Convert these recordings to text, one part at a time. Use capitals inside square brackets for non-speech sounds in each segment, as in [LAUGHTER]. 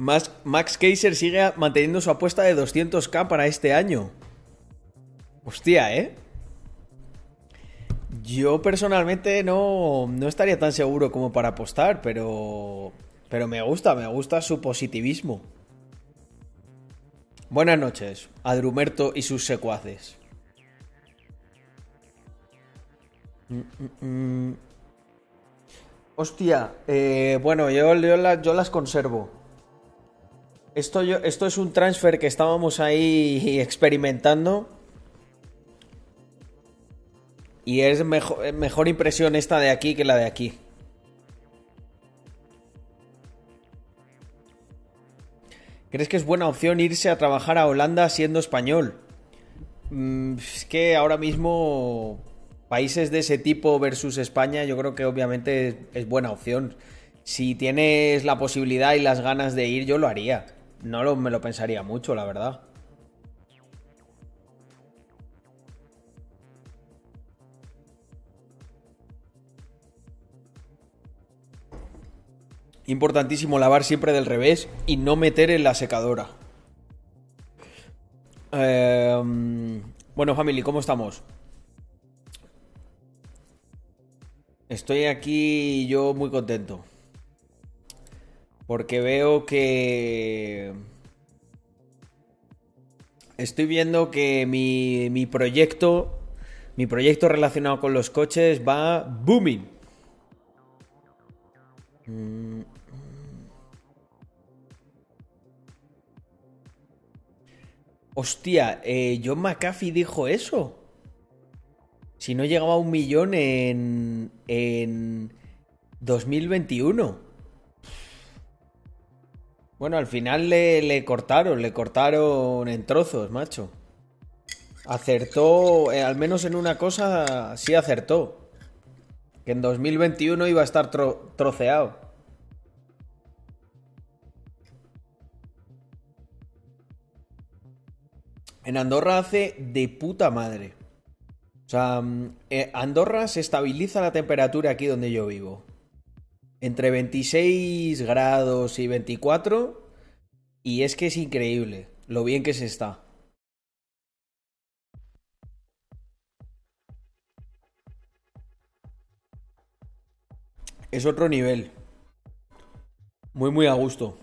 Max, Max Kaiser sigue manteniendo su apuesta de 200k para este año. Hostia, ¿eh? Yo personalmente no, no estaría tan seguro como para apostar, pero, pero me gusta, me gusta su positivismo. Buenas noches, Adrumerto y sus secuaces. Hostia, eh, bueno, yo, las conservo. Esto, yo, esto es un transfer que estábamos ahí experimentando. Y es mejor, mejor impresión esta de aquí que la de aquí. ¿Crees que es buena opción irse a trabajar a Holanda siendo español? Mm, es que ahora mismo países de ese tipo versus España yo creo que obviamente es, buena opción. Si tienes la posibilidad y las ganas de ir, yo lo haría. No me lo pensaría mucho, la verdad. Importantísimo lavar siempre del revés y no meter en la secadora. Em, bueno, family, ¿cómo estamos? Estoy aquí yo muy contento. Porque veo que... Estoy viendo que mi, mi proyecto, mi proyecto relacionado con los coches va booming. Mm. Hostia, eh, John McAfee dijo eso. Si no llegaba a un millón en, en 2021. Bueno, al final le, le, cortaron, le cortaron en trozos, macho. Acertó, eh, al menos en una cosa, sí acertó. Que en 2021 iba a estar troceado. En Andorra hace de puta madre. O sea, mm, eh, Andorra se estabiliza la temperatura aquí donde yo vivo. Entre 26 grados y 24. Y es que es increíble lo bien que se está. Es otro nivel. Muy, muy a gusto.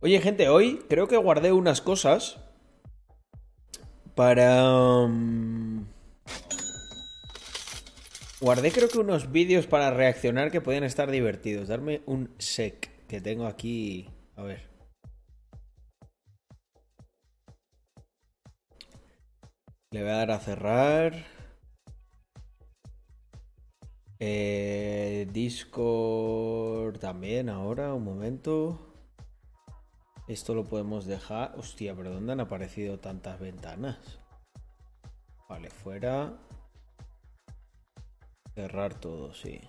Oye, gente, hoy creo que guardé unas cosas para... Mm, guardé creo que unos vídeos para reaccionar que podían estar divertidos. Darme un sec que tengo aquí... A ver. Le voy a dar a cerrar. Eh, Discord también ahora, un momento. Esto lo podemos dejar. Hostia, pero ¿dónde han aparecido tantas ventanas? Vale, fuera. Cerrar todo, sí.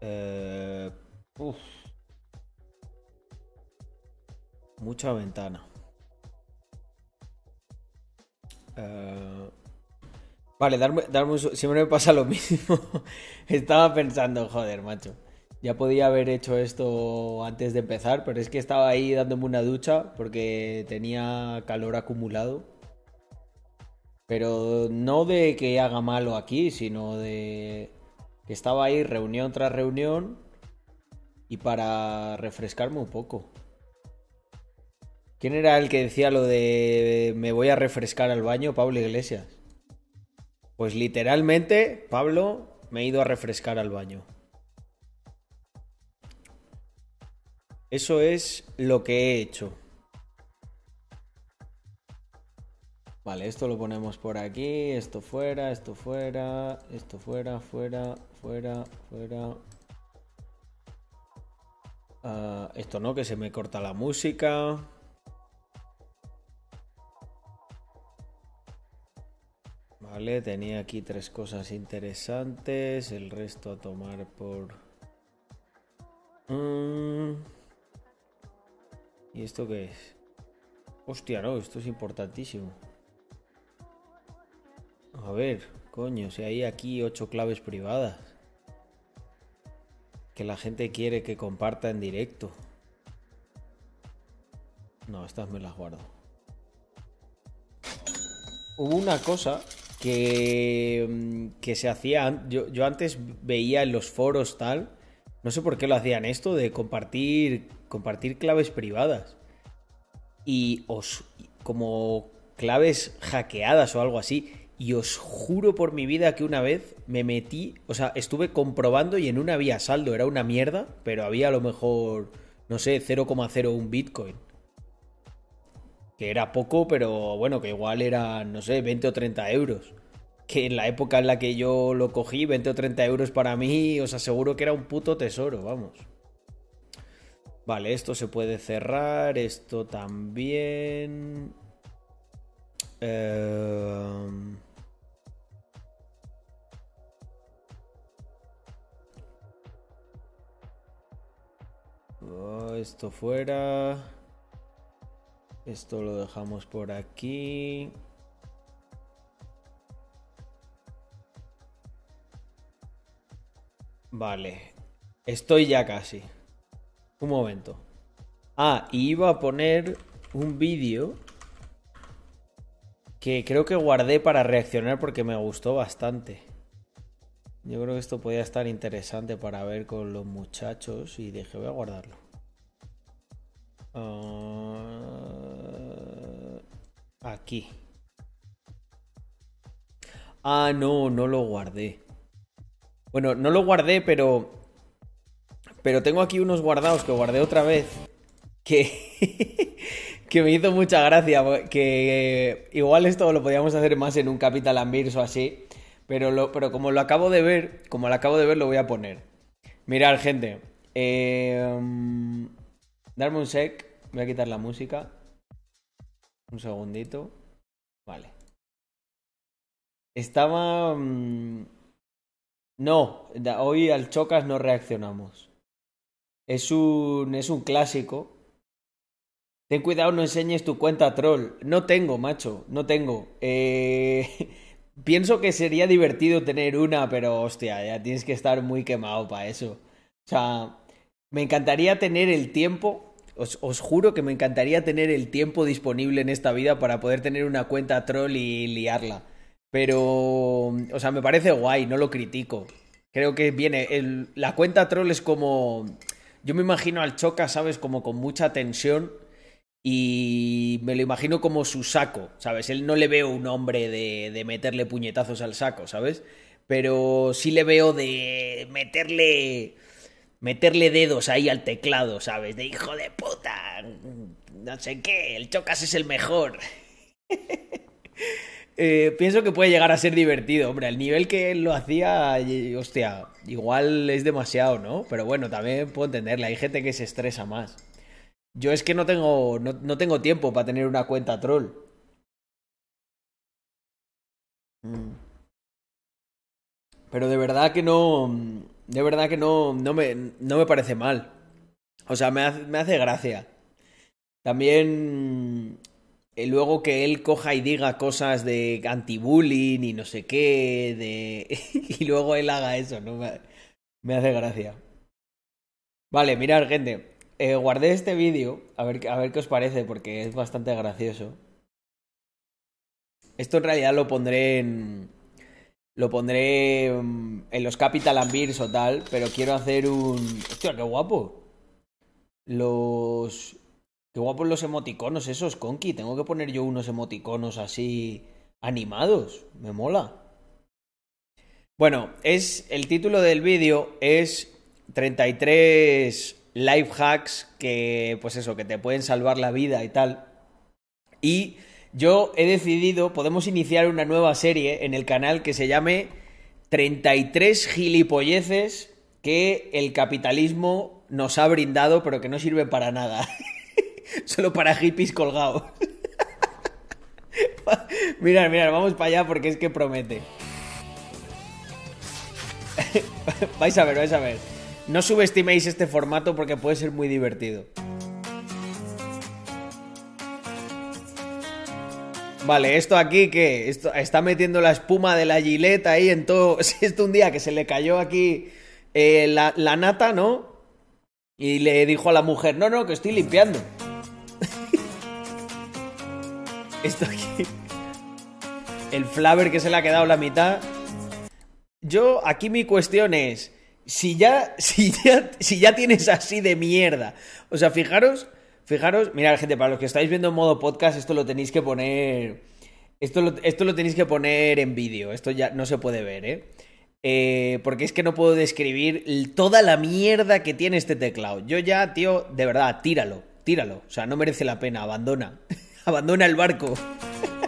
Eh, Mucha ventana. Eh, vale, darme, darme un... Siempre me pasa lo [LAUGHS] mismo. Estaba pensando, joder, macho. Ya podía haber hecho esto antes de empezar, pero es que estaba ahí dándome una ducha porque tenía calor acumulado. Pero no de que haga malo aquí, sino de que estaba ahí reunión tras reunión y para refrescarme un poco. ¿Quién era el que decía lo de me voy a refrescar al baño? Pablo Iglesias. Pues literalmente, Pablo, me he ido a refrescar al baño. Eso es lo que he hecho. Vale, esto lo ponemos por aquí, esto fuera, esto fuera, esto fuera, fuera, fuera, fuera. Ah, esto no, que se me corta la música. Vale, tenía aquí tres cosas interesantes, el resto a tomar por... Mm. ¿Y esto qué es? Hostia, no, esto es importantísimo. A ver, coño, si hay aquí ocho claves privadas. que la gente quiere que comparta en directo. No, estas me las guardo. Hubo una cosa que, mm, que se hacía. Yo, yo antes veía en los foros tal. No sé por qué lo hacían esto de compartir, compartir claves privadas. Y os. como claves hackeadas o algo así. Y os juro por mi vida que una vez me metí, o sea, estuve comprobando y en una había saldo, era una mierda, pero había a lo mejor, no sé, 0,01 Bitcoin. Que era poco, pero bueno, que igual era, no sé, 20 o 30 euros. Que en la época en la que yo lo cogí, 20 o 30 euros para mí, os aseguro que era un puto tesoro, vamos. Vale, esto se puede cerrar, esto también. Eh... Oh, esto fuera. Esto lo dejamos por aquí. Vale. Estoy ya casi. Un momento. Ah, y iba a poner un vídeo que creo que guardé para reaccionar porque me gustó bastante. Yo creo que esto podía estar interesante para ver con los muchachos y dije, voy a guardarlo. Uh, aquí. Ah, no, no lo guardé. Bueno, no lo guardé, pero... Pero tengo aquí unos guardados que guardé otra vez. Que... [LAUGHS] que me hizo mucha gracia. Que igual esto lo podíamos hacer más en un Capital Ambirs o así. Pero, pero como lo acabo de ver, como lo acabo de ver, lo voy a poner. Mirad, gente. Eh, darme un sec. Voy a quitar la música. Un segundito. Vale. Estaba... Mm, no, hoy al Chocas no reaccionamos. Es un, es un clásico. Ten cuidado, no enseñes tu cuenta troll. No tengo, macho, no tengo. Eh... [LAUGHS] Pienso que sería divertido tener una, pero hostia, ya tienes que estar muy quemado para eso. O sea, me encantaría tener el tiempo, os, os, juro que me encantaría tener el tiempo disponible en esta vida para poder tener una cuenta troll y liarla. Pero, o sea, me parece guay, no lo critico. Creo que viene, la cuenta troll es como, yo me imagino al Choca, ¿sabes? Como con mucha tensión y me lo imagino como su saco, ¿sabes? Él no le veo un hombre de, de meterle puñetazos al saco, ¿sabes? Pero sí le veo de meterle meterle dedos ahí al teclado, ¿sabes? De hijo de puta, no sé qué, el Chocas es el mejor. [LAUGHS] eh, pienso que puede llegar a ser divertido, hombre, al nivel que él lo hacía, hostia, igual es demasiado, ¿no? Pero bueno, también puedo entenderle, hay gente que se estresa más. Yo es que no tengo, no, no tengo tiempo para tener una cuenta troll. Mm. Pero de verdad que no. De verdad que no, no, me, no me parece mal. O sea, me hace, me hace gracia. También. Eh, luego que él coja y diga cosas de anti-bullying y no sé qué. De... [LAUGHS] y luego él haga eso, ¿no? Me, hace gracia. Vale, mirad, gente. Eh, guardé este vídeo, a ver, a ver qué os parece, porque es bastante gracioso. Esto en realidad lo pondré en. Lo pondré mm, en los Capital Ambirs o tal, pero quiero hacer un. ¡Hostia, qué guapo! Los. Qué guapos los emoticonos esos, Conky. Tengo que poner yo unos emoticonos así animados. Me mola. Bueno, es. El título del vídeo es 33 life hacks que, pues eso, que te pueden salvar la vida y tal. Y yo he decidido, podemos iniciar una nueva serie en el canal que se llame 33 gilipolleces que el capitalismo nos ha brindado pero que no sirven para nada. [LAUGHS] Solo para hippies colgados. [LAUGHS] mirad, mirad, vamos para allá porque es que promete. [LAUGHS] vais a ver, vais a ver. No subestiméis este formato porque puede ser muy divertido. Vale, esto aquí que está metiendo la espuma de la gileta ahí en todo. [LAUGHS] Si esto un día que se le cayó aquí eh, la, la nata, ¿no? Y le dijo a la mujer, no, no, que estoy limpiando. [LAUGHS] Esto aquí. El flaver que se le ha quedado la mitad. Yo, aquí mi cuestión es. Si ya, [LAUGHS] si ya, si ya tienes así de mierda. O sea, fijaros, fijaros, mirad, gente, para los que estáis viendo en modo podcast, esto lo tenéis que poner. Esto lo, esto lo tenéis que poner en vídeo. Esto ya no se puede ver, ¿eh? ¿eh? porque es que no puedo describir toda la mierda que tiene este teclado. Yo ya, tío, de verdad, tíralo, tíralo. O sea, no merece la pena, abandona. [LAUGHS] Abandona el barco. [LAUGHS]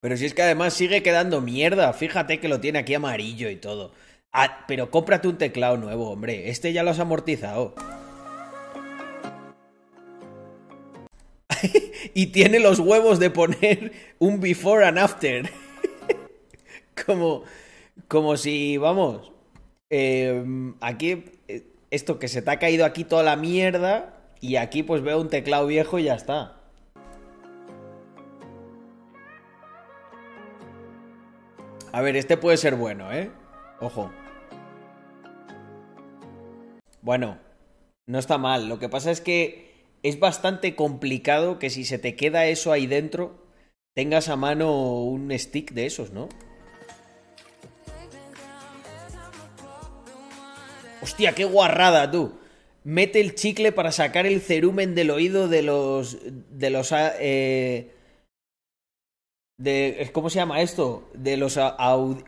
Pero si es que además sigue quedando mierda, fíjate que lo tiene aquí amarillo y todo. Ah, pero cómprate un teclado nuevo, hombre. Este ya lo has amortizado. [LAUGHS] y tiene los huevos de poner un before and after. [LAUGHS] como, como si, vamos, Em, aquí, eh, esto que se te ha caído aquí toda la mierda y aquí pues veo un teclado viejo y ya está. A ver, este puede ser bueno, ¿eh? Ojo. Bueno, no está mal. Lo que pasa es que es bastante complicado que si se te queda eso ahí dentro, tengas a mano un stick de esos, ¿no? Hostia, qué guarrada, tú. Mete el chicle para sacar el cerumen del oído de los. de los. Eh, de, ¿Cómo se llama esto? De los.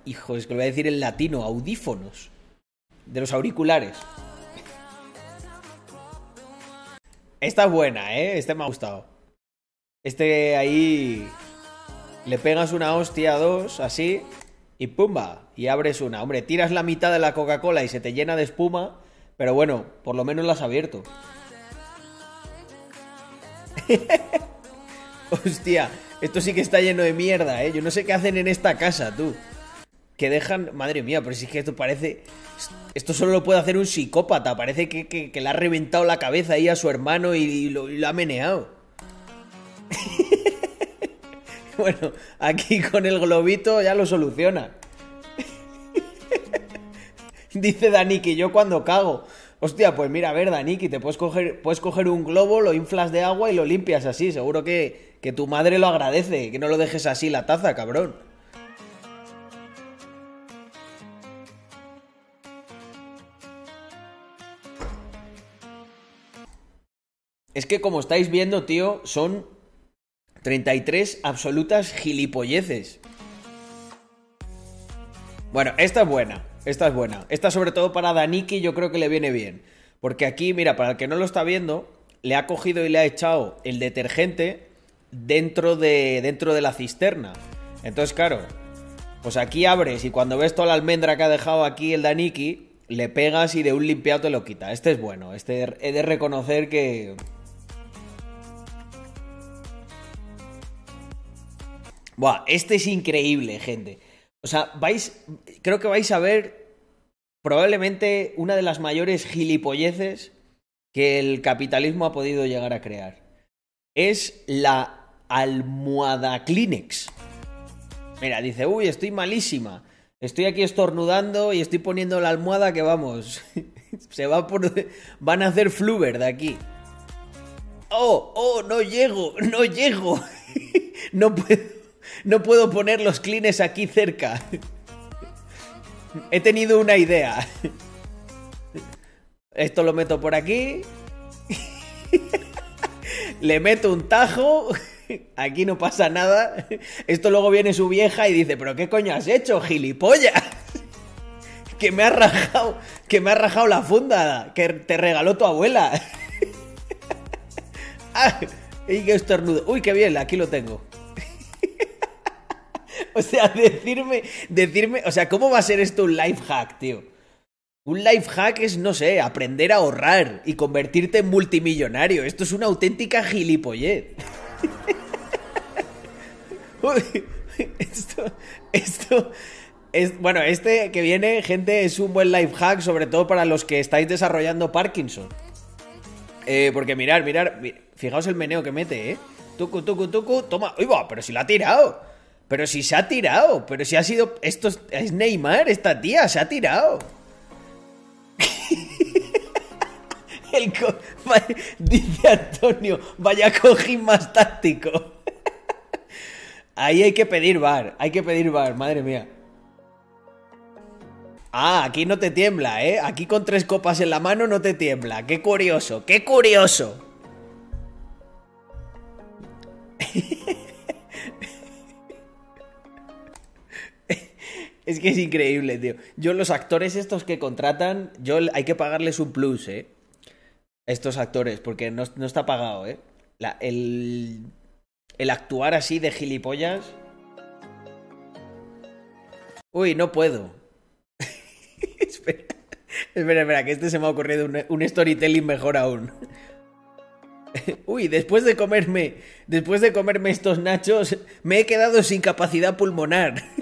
hijo, es que lo voy a decir en latino, audífonos. De los auriculares. Esta es buena, ¿eh? Este me ha gustado. Este ahí. Le pegas una hostia a dos, así y pumba, y abres una. Hombre, tiras la mitad de la Coca-Cola y se te llena de espuma, pero bueno, por lo menos la has abierto. [LAUGHS] Hostia, esto sí que está lleno de mierda, ¿eh? Yo no sé qué hacen en esta casa, tú. Que dejan... Madre mía, pero si es que esto parece... Esto solo lo puede hacer un psicópata. Parece que, le ha reventado la cabeza ahí a su hermano y lo, y lo ha meneado. [LAUGHS] Bueno, aquí con el globito ya lo soluciona. [LAUGHS] Dice Daniki, yo cuando cago. Hostia, pues mira, a ver, Daniki, te puedes coger, puedes coger un globo, lo inflas de agua y lo limpias así. Seguro que, que tu madre lo agradece, que no lo dejes así la taza, cabrón. Es que como estáis viendo, tío, son 33 absolutas gilipolleces. Bueno, esta es buena. Esta es buena. Esta sobre todo para Daniki yo creo que le viene bien. Porque aquí, mira, para el que no lo está viendo, le ha cogido y le ha echado el detergente dentro de, dentro de la cisterna. Entonces, claro, pues aquí abres y cuando ves toda la almendra que ha dejado aquí el Daniki, le pegas y de un limpiado te lo quita. Este es bueno. Este he de reconocer que, Buah, este es increíble, gente. O sea, vais. Creo que vais a ver probablemente una de las mayores gilipolleces que el capitalismo ha podido llegar a crear. Es la almohada Kleenex. Mira, dice, uy, estoy malísima. Estoy aquí estornudando y estoy poniendo la almohada que vamos. [LAUGHS] Se va por. Van a hacer fluver de aquí. Oh, oh, no llego, no llego. [LAUGHS] no puedo. No puedo poner los clines aquí cerca. [LAUGHS] He tenido una idea. Esto lo meto por aquí. Le meto un tajo. [LAUGHS] Aquí no pasa nada. Esto luego viene su vieja y dice, pero ¿qué coño has hecho, gilipollas? [LAUGHS] Que me ha rajado, que me ha rajado la funda que te regaló tu abuela. [LAUGHS] Ah, y qué estornudo. Uy, qué bien, aquí lo tengo. O sea, decirme, decirme, o sea, ¿cómo va a ser esto un life hack, tío? Un life hack es, no sé, aprender a ahorrar y convertirte en multimillonario. Esto es una auténtica gilipollez. [LAUGHS] esto, esto, es, bueno, este que viene, gente, es un buen life hack, sobre todo para los que estáis desarrollando Parkinson. Eh, porque mirar, mirar, fijaos el meneo que mete, ¿eh? tucu, tucu, tucu, toma. Uy, va, pero si lo ha tirado. Pero si se ha tirado. Pero si ha sido. Esto es, es Neymar, esta tía, se ha tirado. [LAUGHS] El [LAUGHS] Dice Antonio, vaya cojín más táctico. [LAUGHS] Ahí hay que pedir bar, hay que pedir bar, madre mía. Ah, aquí no te tiembla, ¿eh? Aquí con tres copas en la mano no te tiembla. Qué curioso, qué curioso. [LAUGHS] Es que es increíble, tío. Yo los actores estos que contratan, yo hay que pagarles un plus, ¿eh? Estos actores, porque no, no está pagado, ¿eh? La- el, el actuar así de gilipollas. Uy, no puedo. [LAUGHS] espera, espera, espera, que este se me ha ocurrido un, un storytelling mejor aún. [LAUGHS] Uy, después de comerme, después de comerme estos nachos, me he quedado sin capacidad pulmonar. [LAUGHS]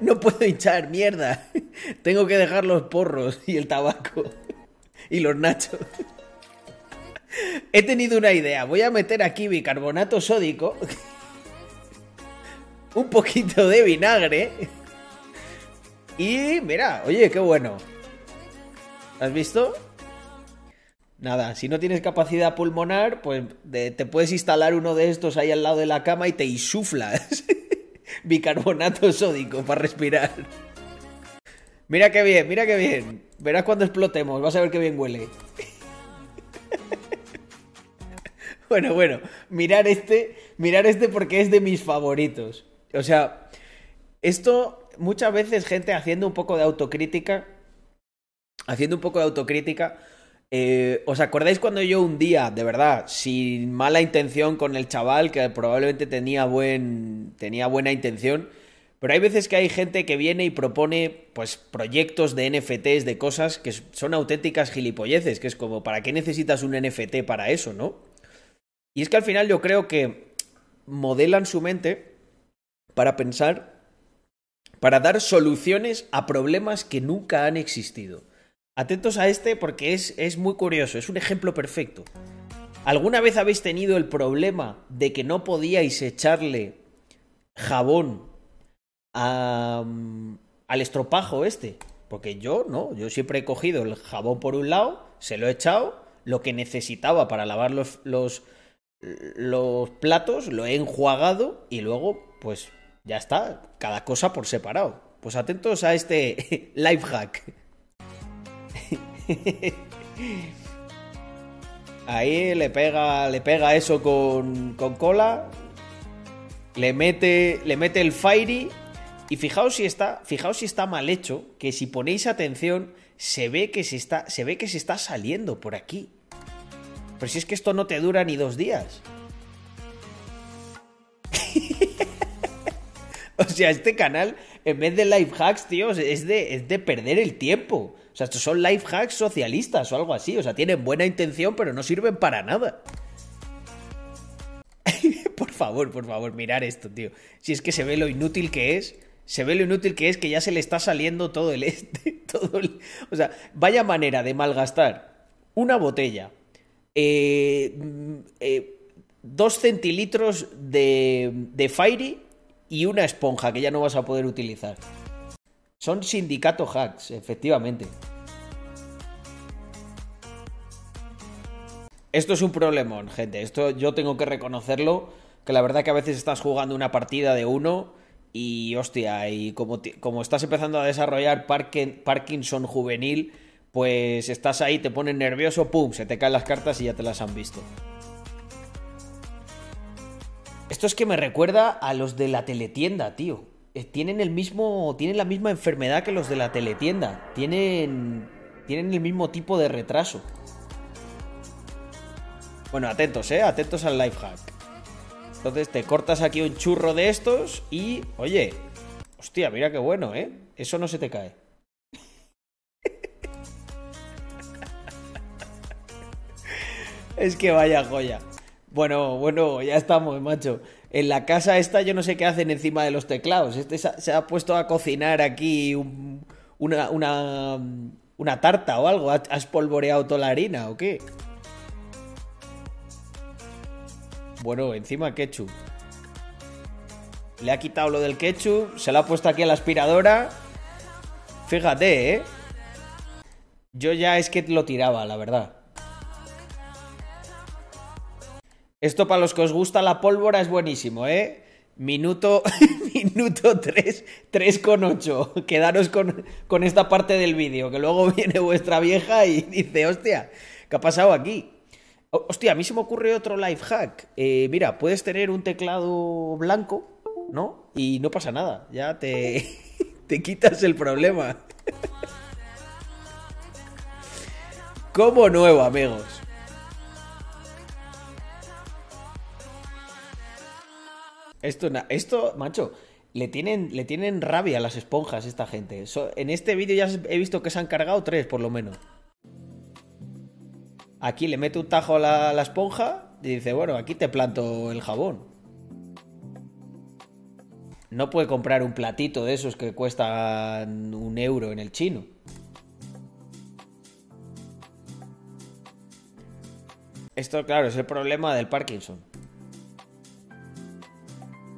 No puedo hinchar, mierda. Tengo que dejar los porros y el tabaco. [LAUGHS] Y los nachos. He tenido una idea. Voy a meter aquí bicarbonato sódico. [LAUGHS] Un poquito de vinagre. Y mira, oye, qué bueno. ¿Has visto? Nada, si no tienes capacidad pulmonar, pues te puedes instalar uno de estos ahí al lado de la cama y te insuflas [LAUGHS] bicarbonato sódico para respirar. Mira qué bien, mira qué bien. Verás cuando explotemos, vas a ver qué bien huele. Bueno, bueno, mirar este, mirar este porque es de mis favoritos. O sea, esto muchas veces gente haciendo un poco de autocrítica, haciendo un poco de autocrítica, eh, ¿os acordáis cuando yo un día, de verdad, sin mala intención con el chaval, que probablemente tenía, buen, tenía buena intención, pero hay veces que hay gente que viene y propone pues proyectos de NFTs, de cosas que son auténticas gilipolleces, que es como, ¿para qué necesitas un NFT para eso, no? Y es que al final yo creo que modelan su mente para pensar, para dar soluciones a problemas que nunca han existido. Atentos a este porque es, es muy curioso, es un ejemplo perfecto. ¿Alguna vez habéis tenido el problema de que no podíais echarle jabón al estropajo este? Porque yo no, yo siempre he cogido el jabón por un lado, se lo he echado, lo que necesitaba para lavar los, los, los platos, lo he enjuagado y luego, pues ya está, cada cosa por separado. Pues atentos a este [LAUGHS] life hack. [LAUGHS] Ahí le pega, le pega eso con, con cola, le mete, le mete el fairy y fijaos si está, fijaos si está mal hecho, que si ponéis atención se ve que se está, se ve que se está saliendo por aquí. Pero si es que esto no te dura ni dos días. [LAUGHS] o sea, este canal, en vez de life hacks, tío, es de, es de perder el tiempo. O sea, estos son life hacks socialistas o algo así. O sea, tienen buena intención, pero no sirven para nada. [LAUGHS] por favor, por favor, mirar esto, tío. Si es que se ve lo inútil que es. Se ve lo inútil que es que ya se le está saliendo todo el este. [LAUGHS] Todo el... O sea, vaya manera de malgastar una botella. Eh, eh, dos centilitros de, de Fairy y una esponja que ya no vas a poder utilizar. Son sindicato hacks, efectivamente. Esto es un problemón, gente. Esto yo tengo que reconocerlo. Que la verdad que a veces estás jugando una partida de uno y hostia, y como, como estás empezando a desarrollar Parkinson juvenil, pues estás ahí, te pones nervioso, pum, se te caen las cartas y ya te las han visto. Esto es que me recuerda a los de la teletienda, tío. Tienen el mismo. Tienen la misma enfermedad que los de la teletienda. Tienen. Tienen el mismo tipo de retraso. Bueno, atentos, eh. Atentos al life hack. Entonces te cortas aquí un churro de estos y. Oye. Hostia, mira qué bueno, eh. Eso no se te cae. [LAUGHS] es que vaya joya. Bueno, bueno, ya estamos, macho. En la casa esta yo no sé qué hacen encima de los teclados. Este se ha puesto a cocinar aquí un, una, una, una tarta o algo. ¿Has polvoreado toda la harina o qué? Bueno, encima ketchup. Le ha quitado lo del ketchup, se lo ha puesto aquí a la aspiradora. Fíjate, ¿eh? Yo ya es que lo tiraba, la verdad. Esto para los que os gusta la pólvora es buenísimo, ¿eh? Minuto, [LAUGHS] minuto 3, 3 con 8. Quedaros con, con esta parte del vídeo, que luego [LAUGHS] viene vuestra vieja y dice, hostia, ¿qué ha pasado aquí? Hostia, a mí se me ocurre otro life hack. Eh, mira, puedes tener un teclado blanco, ¿no? Y no pasa nada, ya te, [LAUGHS] te quitas el problema. Como nuevo, amigos. Esto, esto, macho, le tienen, le tienen rabia a las esponjas esta gente. en este vídeo ya he visto que se han cargado tres, por lo menos. Aquí le mete un tajo a la, esponja y dice, bueno, aquí te planto el jabón. No puede comprar un platito de esos que cuestan un euro en el chino. Esto, claro, es el problema del Parkinson.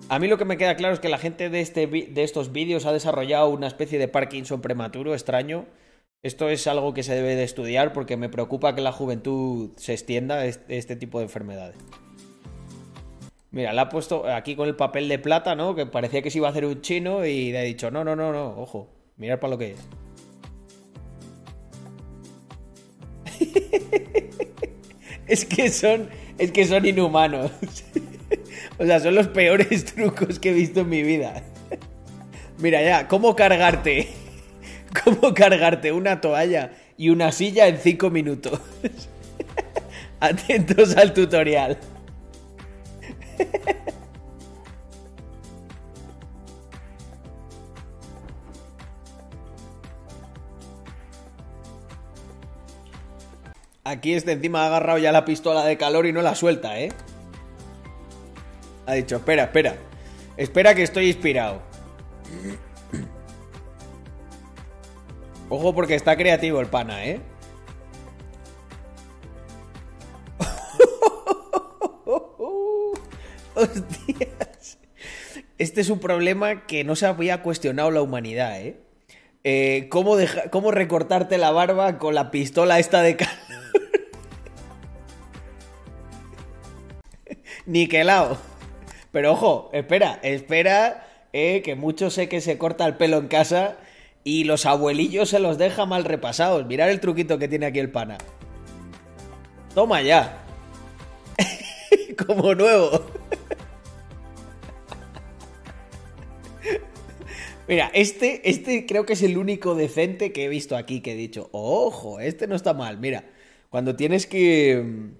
A mí lo que me queda claro es que la gente de, este, de estos vídeos ha desarrollado una especie de Parkinson prematuro extraño esto es algo que se debe de estudiar porque me preocupa que la juventud se extienda este, este tipo de enfermedades. Mira, la ha puesto aquí con el papel de plata, ¿no? Que parecía que se iba a hacer un chino y le ha dicho, no, no, no, no, ojo, mirad para lo que es. [LAUGHS] es que son, es que son inhumanos. [LAUGHS] o sea, son los peores [LAUGHS] trucos que he visto en mi vida. Mira ya, ¿cómo cargarte? [LAUGHS] cómo cargarte una toalla y una silla en 5 minutos. [LAUGHS] Atentos al tutorial. [LAUGHS] Aquí este encima ha agarrado ya la pistola de calor y no la suelta, ¿eh? Ha dicho, espera, espera. Espera que estoy inspirado. Ojo porque está creativo el pana, ¿eh? [LAUGHS] Hostias. Este es un problema que no se había cuestionado la humanidad, ¿eh? eh ¿cómo, ¿Cómo recortarte la barba con la pistola esta de calor? [LAUGHS] Niquelao. Pero ojo, espera, espera, eh, que mucho sé que se corta el pelo en casa y los abuelillos se los deja mal repasados. Mirad el truquito que tiene aquí el pana. Toma ya. [LAUGHS] Como nuevo. [LAUGHS] Mira, este, este creo que es el único decente que he visto aquí que he dicho, ojo, este no está mal. Mira, cuando tienes que.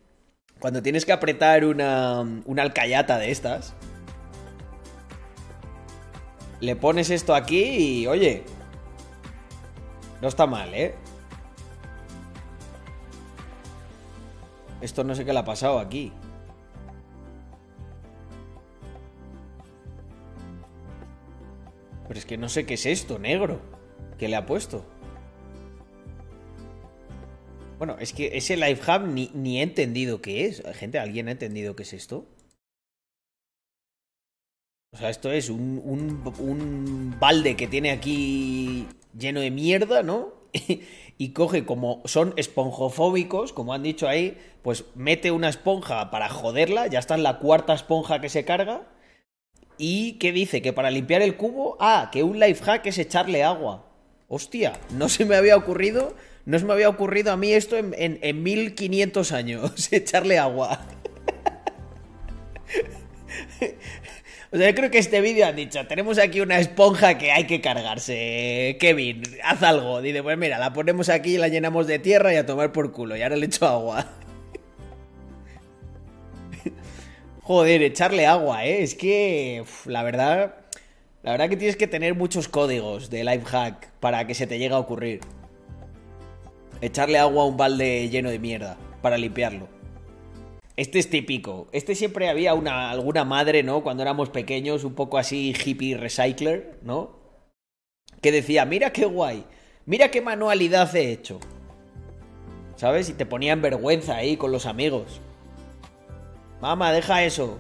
Cuando tienes que apretar una, una alcayata de estas, le pones esto aquí y, oye, no está mal, ¿eh? Esto no sé qué le ha pasado aquí. Pero es que no sé qué es esto, negro. ¿Qué le ha puesto? Bueno, es que ese Life Hub ni, ni he entendido qué es. Gente, ¿alguien ha entendido qué es esto? O sea, esto es un, un, un balde que tiene aquí lleno de mierda, ¿no? [LAUGHS] y coge como son esponjofóbicos, como han dicho ahí, pues mete una esponja para joderla, ya está en la cuarta esponja que se carga. Y que dice que para limpiar el cubo, ah, que un life hack es echarle agua. Hostia, no se me había ocurrido, no se me había ocurrido a mí esto en, en, en 1500 años, [LAUGHS] echarle agua. [LAUGHS] O sea, yo creo que este vídeo han dicho, tenemos aquí una esponja que hay que cargarse. Kevin, haz algo. Dice, pues mira, la ponemos aquí, la llenamos de tierra y a tomar por culo. Y ahora le echo agua. [LAUGHS] Joder, echarle agua, ¿eh? Es que, la verdad, la verdad que tienes que tener muchos códigos de life hack para que se te llegue a ocurrir. Echarle agua a un balde lleno de mierda para limpiarlo. Este es típico. Este siempre había una, alguna madre, ¿no? Cuando éramos pequeños, un poco así hippie recycler, ¿no? Que decía, mira qué guay, mira qué manualidad he hecho. ¿Sabes? Y te ponían vergüenza ahí con los amigos. Mamá, deja eso.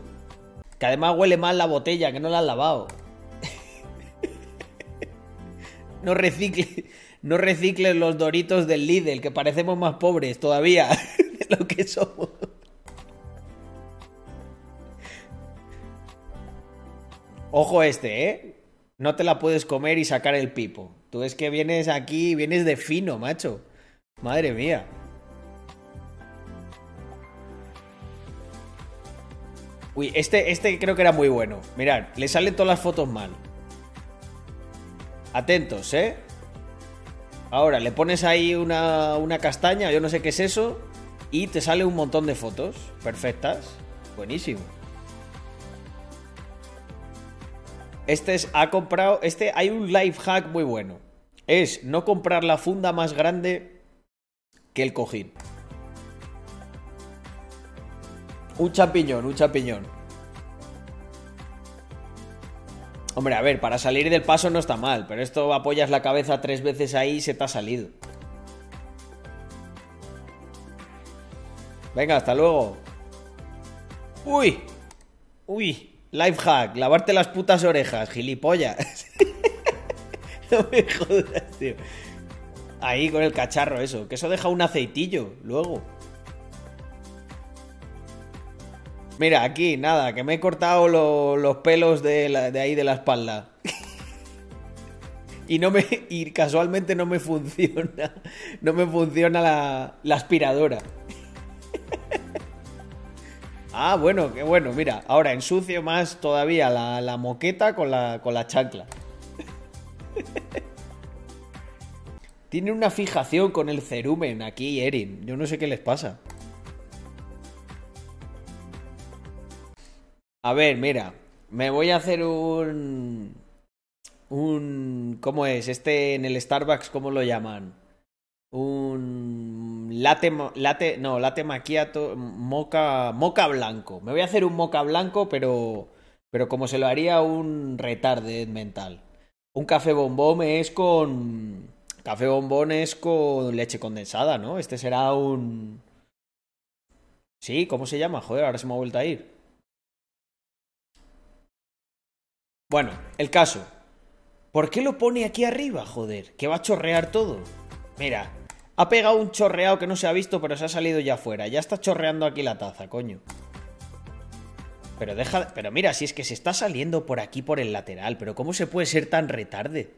Que además huele mal la botella, que no la has lavado. [LAUGHS] no recicle, no recicles los doritos del Lidl, que parecemos más pobres todavía [LAUGHS] de lo que somos. Ojo este, ¿eh? No te la puedes comer y sacar el pipo. Tú es que vienes aquí, vienes de fino, macho. Madre mía. Uy, este, este creo que era muy bueno. Mirad, le salen todas las fotos mal. Atentos, ¿eh? Ahora, le pones ahí una, una castaña, yo no sé qué es eso, y te sale un montón de fotos perfectas. Buenísimo. Este es, ha comprado, este, hay un life hack muy bueno. Es no comprar la funda más grande que el cojín. Un champiñón, un champiñón. Hombre, a ver, para salir del paso no está mal, pero esto apoyas la cabeza tres veces ahí y se te ha salido. Venga, hasta luego. Uy, uy. Life hack, lavarte las putas orejas, gilipollas. [LAUGHS] no me jodas, tío. Ahí con el cacharro eso, que eso deja un aceitillo luego. Mira, aquí, nada, que me he cortado los pelos de, ahí de la espalda. [LAUGHS] y no me. Y casualmente no me funciona. No me funciona la, la aspiradora. Ah, bueno, qué bueno. Mira, ahora ensucio más todavía la, moqueta con la, con la chancla. [LAUGHS] Tiene una fijación con el cerumen aquí, Erin. Yo no sé qué les pasa. A ver, mira. Me voy a hacer un... Un... ¿Cómo es? Este en el Starbucks, ¿cómo lo llaman? Un latte, latte, no, latte macchiato, moca, moca blanco. Me voy a hacer un moca blanco, pero, pero como se lo haría un retarde mental. Un café bombón es con, café bombón es con leche condensada, ¿no? Este será un, sí, ¿cómo se llama? Joder, ahora se me ha vuelto a ir. Bueno, el caso. ¿Por qué lo pone aquí arriba, joder? Que va a chorrear todo. Mira, ha pegado un chorreado que no se ha visto, pero se ha salido ya afuera. Ya está chorreando aquí la taza, coño. Pero deja. Pero mira, si es que se está saliendo por aquí por el lateral. Pero ¿cómo se puede ser tan retarde?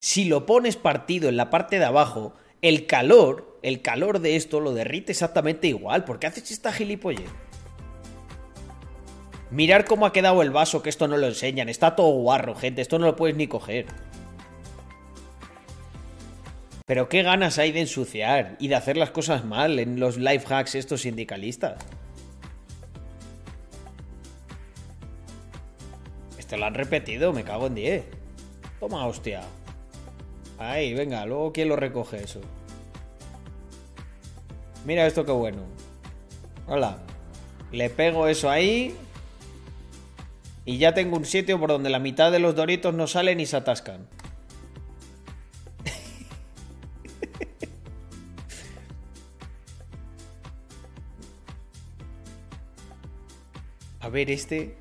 Si lo pones partido en la parte de abajo, el calor, el calor de esto lo derrite exactamente igual. ¿Por qué haces esta gilipolle? Mirar cómo ha quedado el vaso, que esto no lo enseñan. Está todo guarro, gente. Esto no lo puedes ni coger. Pero qué ganas hay de ensuciar y de hacer las cosas mal en los life hacks estos sindicalistas. Esto lo han repetido, me cago en 10. Toma, hostia. Ahí, venga, luego quién lo recoge eso. Mira esto qué bueno. Hola. Le pego eso ahí. Y ya tengo un sitio por donde la mitad de los doritos no salen y se atascan. Ver, este.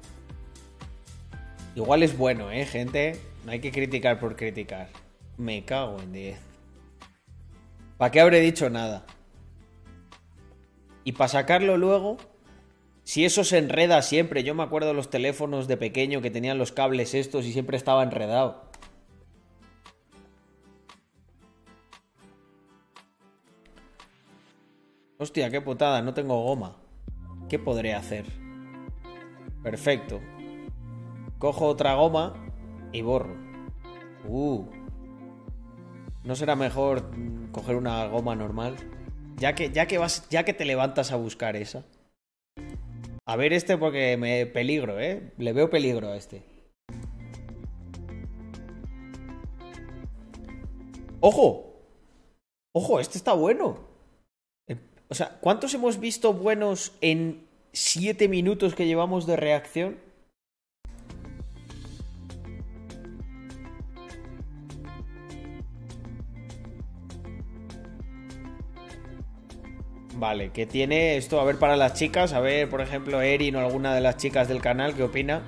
Igual es bueno, ¿eh, gente? No hay que criticar por criticar. Me cago en 10. ¿Para qué habré dicho nada? Y para sacarlo luego, si eso se enreda siempre, yo me acuerdo de los teléfonos de pequeño que tenían los cables estos y siempre estaba enredado. Hostia, qué putada, no tengo goma. ¿Qué podré hacer? Perfecto. Cojo otra goma y borro. Uh. ¿No será mejor coger una goma normal? Ya que, ya que vas, ya que te levantas a buscar esa. A ver este porque me peligro, ¿eh? Le veo peligro a este. ¡Ojo! ¡Ojo! Este está bueno. O sea, ¿cuántos hemos visto buenos en siete minutos que llevamos de reacción. Vale, que tiene esto, a ver para las chicas, a ver, por ejemplo, Erin o alguna de las chicas del canal, ¿qué opina?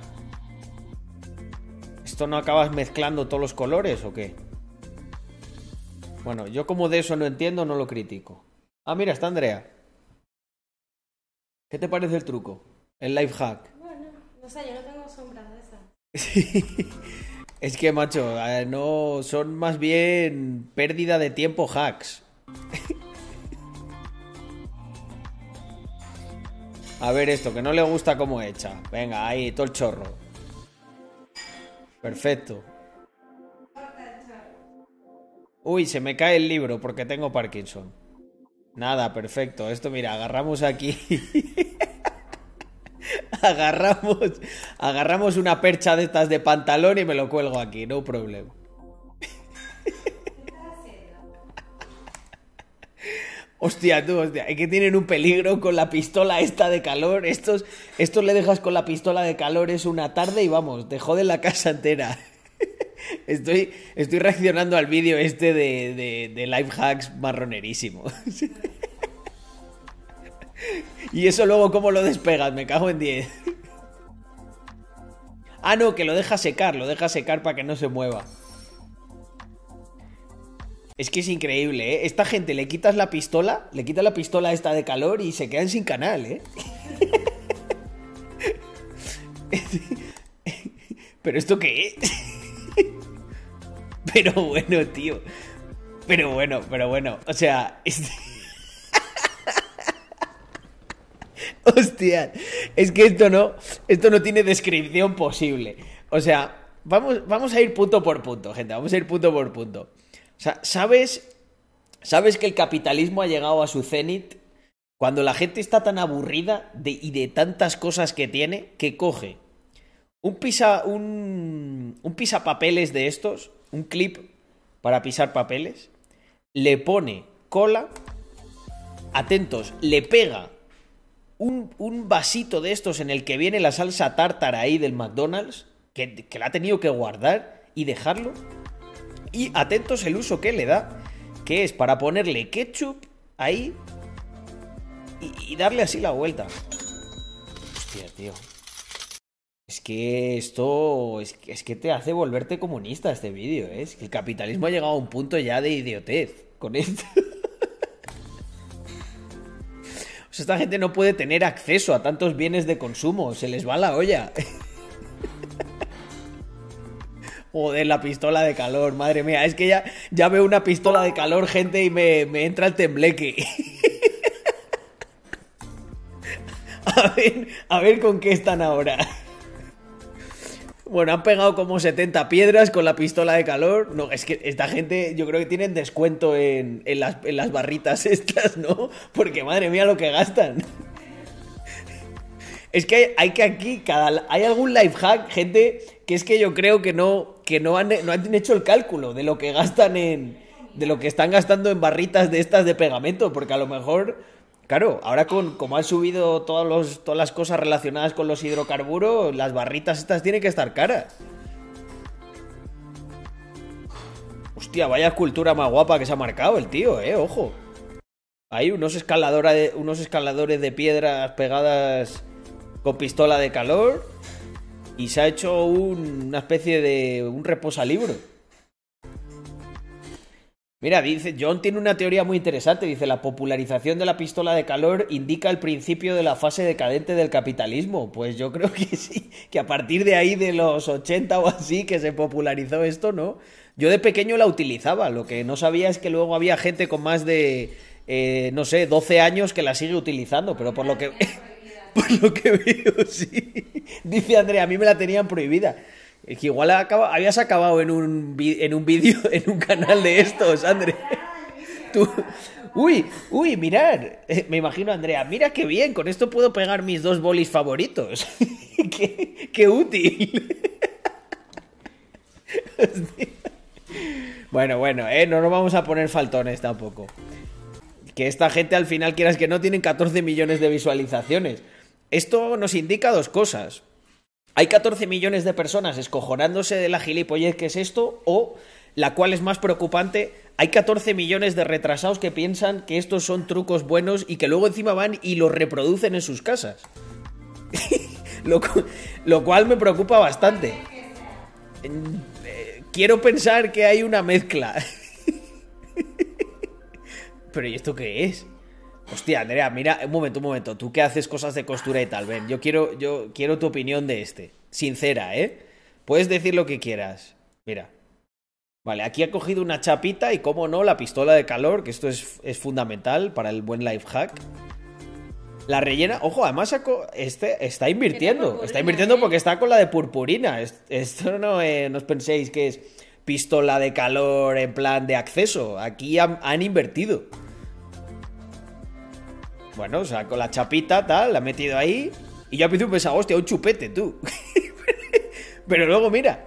¿Esto no acabas mezclando todos los colores o qué? Bueno, yo como de eso no entiendo, no lo critico. Ah, mira, está Andrea. ¿Qué te parece el truco? El life hack. Bueno, no sé, yo no tengo sombras de esas. [LAUGHS] Es que, macho, no son más bien pérdida de tiempo hacks. [LAUGHS] A ver esto, que no le gusta cómo hecha. Venga, ahí, todo el chorro. Perfecto. Uy, se me cae el libro porque tengo Parkinson. Nada, perfecto. Esto, mira, agarramos aquí. [LAUGHS] agarramos, agarramos una percha de estas de pantalón y me lo cuelgo aquí, no problem. [LAUGHS] Hostia, tú, hostia, es que tienen un peligro con la pistola esta de calor. Estos, estos le dejas con la pistola de calor es una tarde y vamos, te joden la casa entera. [LAUGHS] Estoy, estoy reaccionando al vídeo este de, de, life hacks marronerísimo. [LAUGHS] Y eso luego, ¿cómo lo despegas? Me cago en 10. Ah, no, que lo deja secar, lo deja secar para que no se mueva. Es que es increíble, ¿eh? Esta gente le quitas la pistola, le quitas la pistola esta de calor y se quedan sin canal, ¿eh? [LAUGHS] ¿Pero esto qué es? [LAUGHS] Pero bueno, tío. Pero bueno, pero bueno. O sea. [LAUGHS] Hostia, es que esto no, esto no tiene descripción posible. O sea, vamos, vamos a ir punto por punto, gente, vamos a ir punto por punto. O sea, ¿sabes, sabes que el capitalismo ha llegado a su cenit cuando la gente está tan aburrida de, y de tantas cosas que tiene que coge un pisa, un, un pisapapeles de estos, un clip para pisar papeles, le pone cola, atentos, le pega un, vasito de estos en el que viene la salsa tártara ahí del McDonald's, que, que la ha tenido que guardar y dejarlo. Y atentos el uso que le da, que es para ponerle ketchup ahí y, darle así la vuelta. Hostia, tío. Es que esto es, que te hace volverte comunista este vídeo, ¿eh? Es que el capitalismo ha llegado a un punto ya de idiotez con esto. [LAUGHS] O sea, esta gente no puede tener acceso a tantos bienes de consumo, se les va la olla. [LAUGHS] Joder, la pistola de calor, madre mía. Es que ya, ya veo una pistola de calor, gente, y me, me entra el tembleque. [LAUGHS] a ver, a ver con qué están ahora. Bueno, han pegado como 70 piedras con la pistola de calor. No, es que esta gente yo creo que tienen descuento en, las, barritas [LAUGHS] estas, ¿no? Porque madre mía lo que gastan. [LAUGHS] Es que hay, que aquí, cada, hay algún life hack, gente, que es que yo creo que no, que no han, no han hecho el cálculo de lo que gastan en. de lo que están gastando en barritas de estas de pegamento. Porque a lo mejor Claro, ahora con como han subido todas las cosas relacionadas con los hidrocarburos, las barritas estas tienen que estar caras. Hostia, vaya escultura más guapa que se ha marcado el tío, eh, ojo. Hay unos, unos escaladores de piedras pegadas con pistola de calor y se ha hecho una especie de un reposalibro. Mira, dice, John tiene una teoría muy interesante. Dice, la popularización de la pistola de calor indica el principio de la fase decadente del capitalismo. Pues yo creo [LAUGHS] que sí, que a partir de ahí, de los 80 o así, que se popularizó esto, ¿no? Yo de pequeño la utilizaba. Lo que no sabía es que luego había gente con más de, eh, no sé, 12 años que la sigue utilizando. Pero por lo que... [LAUGHS] por lo que veo, sí. [LAUGHS] Dice Andrea, a mí me la tenían prohibida. Es que igual habías acabado en un, en un vídeo, [LAUGHS] en un canal de estos, André. Tú, uy, uy, mirar. Eh, [LAUGHS] me imagino, Andrea, mira qué bien, con esto puedo pegar mis dos bolis favoritos. [LAUGHS] qué, qué útil. bueno, bueno, eh, no nos vamos a poner faltones tampoco. Que esta gente al final, quieras que no, tienen 14 millones de visualizaciones. Esto nos indica dos cosas hay 14 millones de personas escojonándose de la gilipollez que es esto, o la cual es más preocupante, hay 14 millones de retrasados que piensan que estos son trucos buenos y que luego encima van y los reproducen en sus casas. [LAUGHS] lo, lo cual me preocupa bastante. Eh, Quiero pensar que hay una mezcla. [LAUGHS] Pero ¿y esto qué es? Hostia, Andrea, mira, un momento, un momento. Tú que haces cosas de costura y tal, ven, yo quiero, yo quiero tu opinión de este. Sincera, ¿eh? Puedes decir lo que quieras. Mira. Vale, aquí ha cogido una chapita y, como no, la pistola de calor, que esto es, es fundamental para el buen life hack. La rellena, ojo, además este, está invirtiendo. Está invirtiendo ¿eh? porque está con la de purpurina. Es- Esto no, eh, no os penséis que es pistola de calor en plan de acceso. Aquí han, han invertido. Bueno, o sea, con la chapita, tal, la ha metido ahí. Y yo al principio pensaba, hostia, un chupete, tú. [LAUGHS] Pero luego, mira.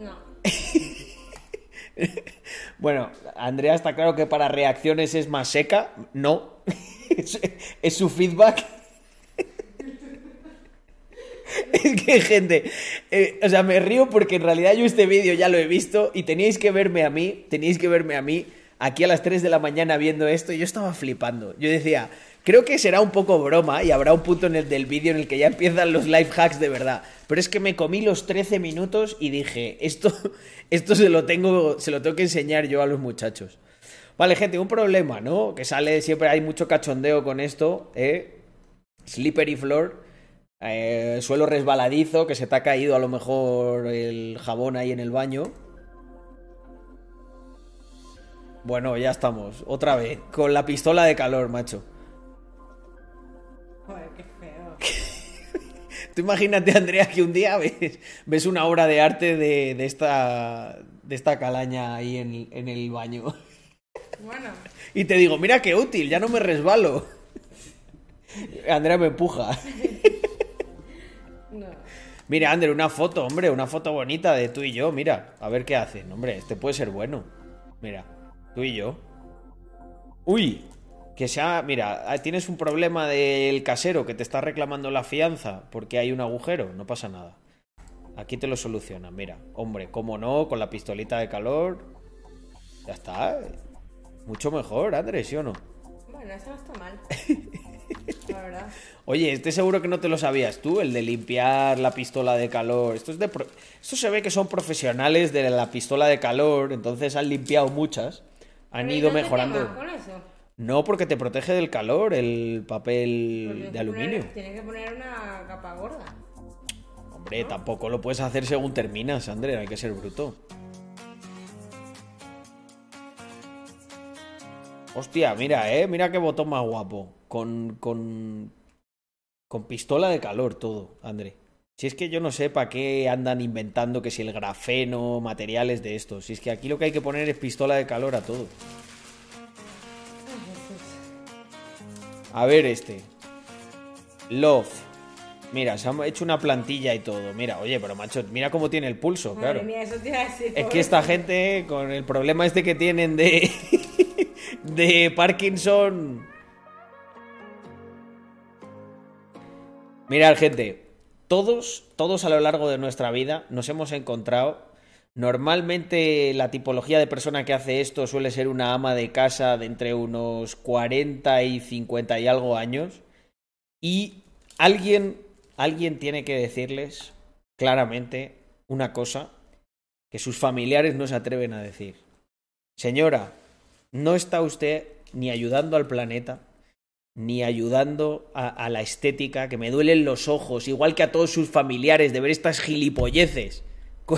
No. [LAUGHS] Bueno, Andrea está claro que para reacciones es más seca. No. [LAUGHS] Es, es su feedback. Es que, gente, eh, o sea, me río porque en realidad yo este vídeo ya lo he visto y teníais que verme a mí, teníais que verme a mí aquí a las 3 de la mañana viendo esto yo estaba flipando. Yo decía, creo que será un poco broma y habrá un punto en el del vídeo en el que ya empiezan los life hacks de verdad. Pero es que me comí los 13 minutos y dije, esto, [LAUGHS] esto se, lo tengo, se lo tengo que enseñar yo a los muchachos. Vale, gente, un problema, ¿no? Que sale, siempre hay mucho cachondeo con esto, ¿eh? Slippery floor, eh, suelo resbaladizo, que se te ha caído a lo mejor el jabón ahí en el baño. Bueno, ya estamos, otra vez, con la pistola de calor, macho. Joder, qué feo. [LAUGHS] Tú imagínate, Andrea, que un día ves, ves una obra de arte de, de esta, de esta calaña ahí en, en el baño. Bueno, Y te digo, mira qué útil, ya no me resbalo. Andrea me empuja. [LAUGHS] no. Mira, Ander, una foto, hombre, una foto bonita de tú y yo, mira, a ver qué hacen. Hombre, este puede ser bueno. Mira, tú y yo. Uy, que sea, mira, ah, tienes un problema del casero que te está reclamando la fianza porque hay un agujero, no pasa nada. Aquí te lo solucionan, mira. Hombre, cómo no, con la pistolita de calor. Ya está. Mucho mejor, Andrés, ¿sí o no? Bueno, eso no está mal. [LAUGHS] La verdad. Oye, este seguro que no te lo sabías tú, el de limpiar la pistola de calor. Esto, es de pro- Esto se ve que son profesionales de la pistola de calor, entonces han limpiado muchas, han Pero ¿y ido te mejorando. quemas con eso? No, porque te protege del calor el papel de aluminio. poner- Tienes que poner una capa gorda. Hombre, tampoco lo puedes hacer según terminas, André, hay que ser bruto. Hostia, mira, eh, mira qué botón más guapo. Con, con, con pistola de calor todo, André. Si es que yo no sé para qué andan inventando que si el grafeno, materiales de estos. Si es que aquí lo que hay que poner es pistola de calor a todo. A ver este. Love. Mira, se ha hecho una plantilla y todo. Mira, oye, pero macho, mira cómo tiene el pulso, Madre claro. mía, eso te. Es que esta gente, con el problema este que tienen de. [LAUGHS] de Parkinson. Mirad, gente. Todos, todos a lo largo de nuestra vida nos hemos encontrado. Normalmente la tipología de persona que hace esto suele ser una ama de casa de entre unos 40 y 50 y algo años. Y alguien, alguien tiene que decirles claramente una cosa que sus familiares no se atreven a decir. Señora, no está usted ni ayudando al planeta, ni ayudando a, la estética, que me duelen los ojos, igual que a todos sus familiares, de ver estas gilipolleces. [LAUGHS]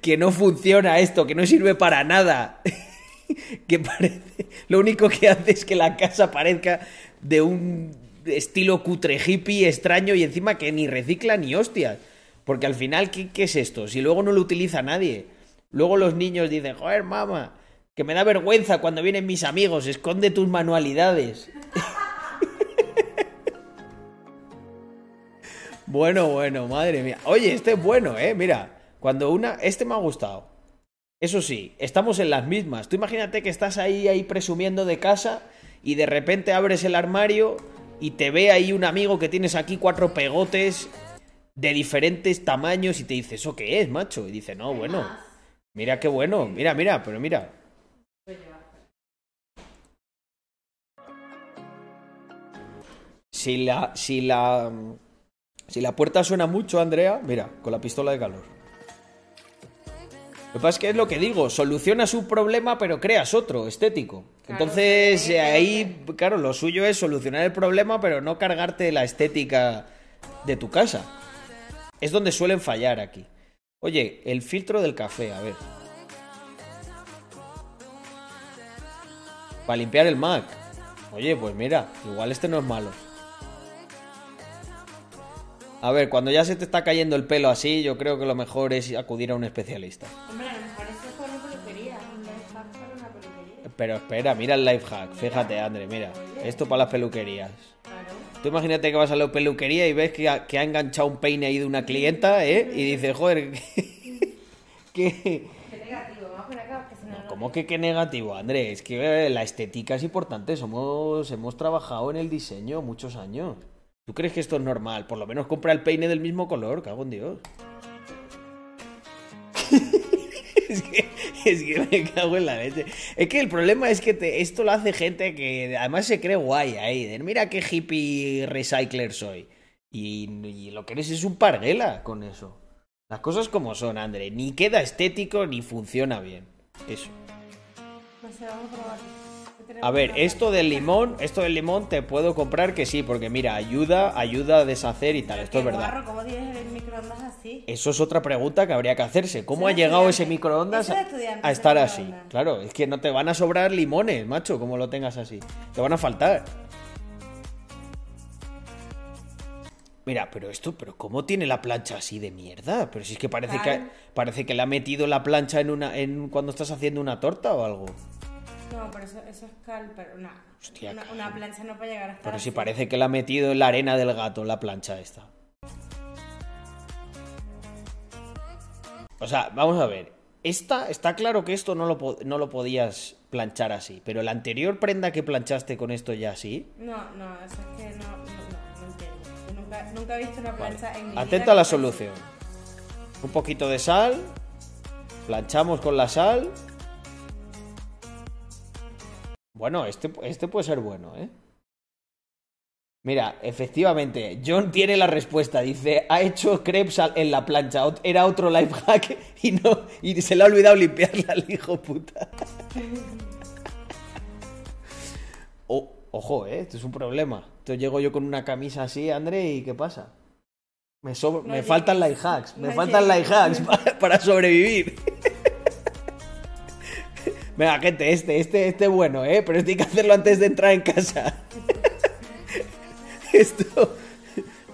Que no funciona esto, que no sirve para nada. [LAUGHS] que parece. Lo único que hace es que la casa parezca de un estilo cutre hippie extraño y encima que ni recicla ni hostias. Porque al final, ¿qué, qué es esto? Si luego no lo utiliza nadie. Luego los niños dicen, joder, mamá, que me da vergüenza cuando vienen mis amigos, esconde tus manualidades. [LAUGHS] bueno, bueno, madre mía. Oye, este es bueno, ¿eh? Mira, cuando una... Este me ha gustado. Eso sí, estamos en las mismas. Tú imagínate que estás ahí, ahí presumiendo de casa y de repente abres el armario y te ve ahí un amigo que tienes aquí cuatro pegotes de diferentes tamaños y te dice, ¿eso qué es, macho? Y dice, no, bueno, Mira qué bueno. Mira, mira, pero mira. Si la, si la, si la puerta suena mucho, Andrea, mira, con la pistola de calor. Lo que pasa es que es lo que digo, solucionas un problema pero creas otro, estético. Claro, Entonces, eh, ahí, claro, lo suyo es solucionar el problema pero no cargarte la estética de tu casa. Es donde suelen fallar aquí. Oye, el filtro del café, a ver. Para limpiar el Mac. Oye, pues mira, igual este no es malo. A ver, cuando ya se te está cayendo el pelo así, yo creo que lo mejor es acudir a un especialista. Hombre, a lo mejor eso es una peluquería. Un life hack para una peluquería. Pero espera, mira el life hack. Fíjate, André, mira. Esto para las peluquerías. Claro. Tú imagínate que vas a la peluquería y ves que ha, que ha enganchado un peine ahí de una clienta, ¿eh? Y dices, joder, [LAUGHS] que... Qué negativo. Que. ¿Cómo que qué negativo, André? Es que la estética es importante. Somos, hemos trabajado en el diseño muchos años. ¿Tú crees que esto es normal? Por lo menos compra el peine del mismo color, cago en Dios. [LAUGHS] es, que, es que me cago en la leche. Es que el problema es que esto lo hace gente que además se cree guay ahí. Mira qué hippie recycler soy. Y, y lo que eres es un parguela con eso. Las cosas como son, André. Ni queda estético ni funciona bien. Eso. No sé, vamos a probar. ¿Qué tenemos A ver, esto del limón, esto del limón te puedo comprar que sí, porque mira, ayuda, ayuda a deshacer y tal, esto es verdad. ¿Cómo tienes el microondas así? Eso es otra pregunta que habría que hacerse. ¿Cómo ha llegado ese microondas a, estar así? Claro, es que no te van a sobrar limones, macho, como lo tengas así. Te van a faltar. Mira, pero esto, pero ¿cómo tiene la plancha así de mierda? Pero si es que parece Claro. que parece que le ha metido la plancha en una en cuando estás haciendo una torta o algo. No, pero eso, eso es cal, pero una, Hostia, una, cal. una plancha no puede llegar a estar Pero si así. parece que le ha metido en la arena del gato la plancha esta. O sea, vamos a ver. Esta, está claro que esto no lo, no lo podías planchar así, pero la anterior prenda que planchaste con esto ya sí. No, no, eso es que no, no, no, no entiendo. Nunca, nunca he visto una Vale. plancha en mi vida Atenta a la solución. Un poquito de sal. Planchamos con la sal. Bueno, este, este puede ser bueno, ¿eh? Mira, efectivamente, John tiene la respuesta. Dice, ha hecho crepes en la plancha. Era otro life hack [LAUGHS] y no y se le ha olvidado limpiarla al hijo puta. [LAUGHS] Ojo, ¿eh? Esto es un problema. Entonces llego yo con una camisa así, André, ¿y qué pasa? Me, No me faltan life hacks. Me No faltan life hacks [LAUGHS] para, para sobrevivir. Venga, gente, este, este, este bueno, ¿eh? Pero esto hay que hacerlo antes de entrar en casa. [LAUGHS] Esto...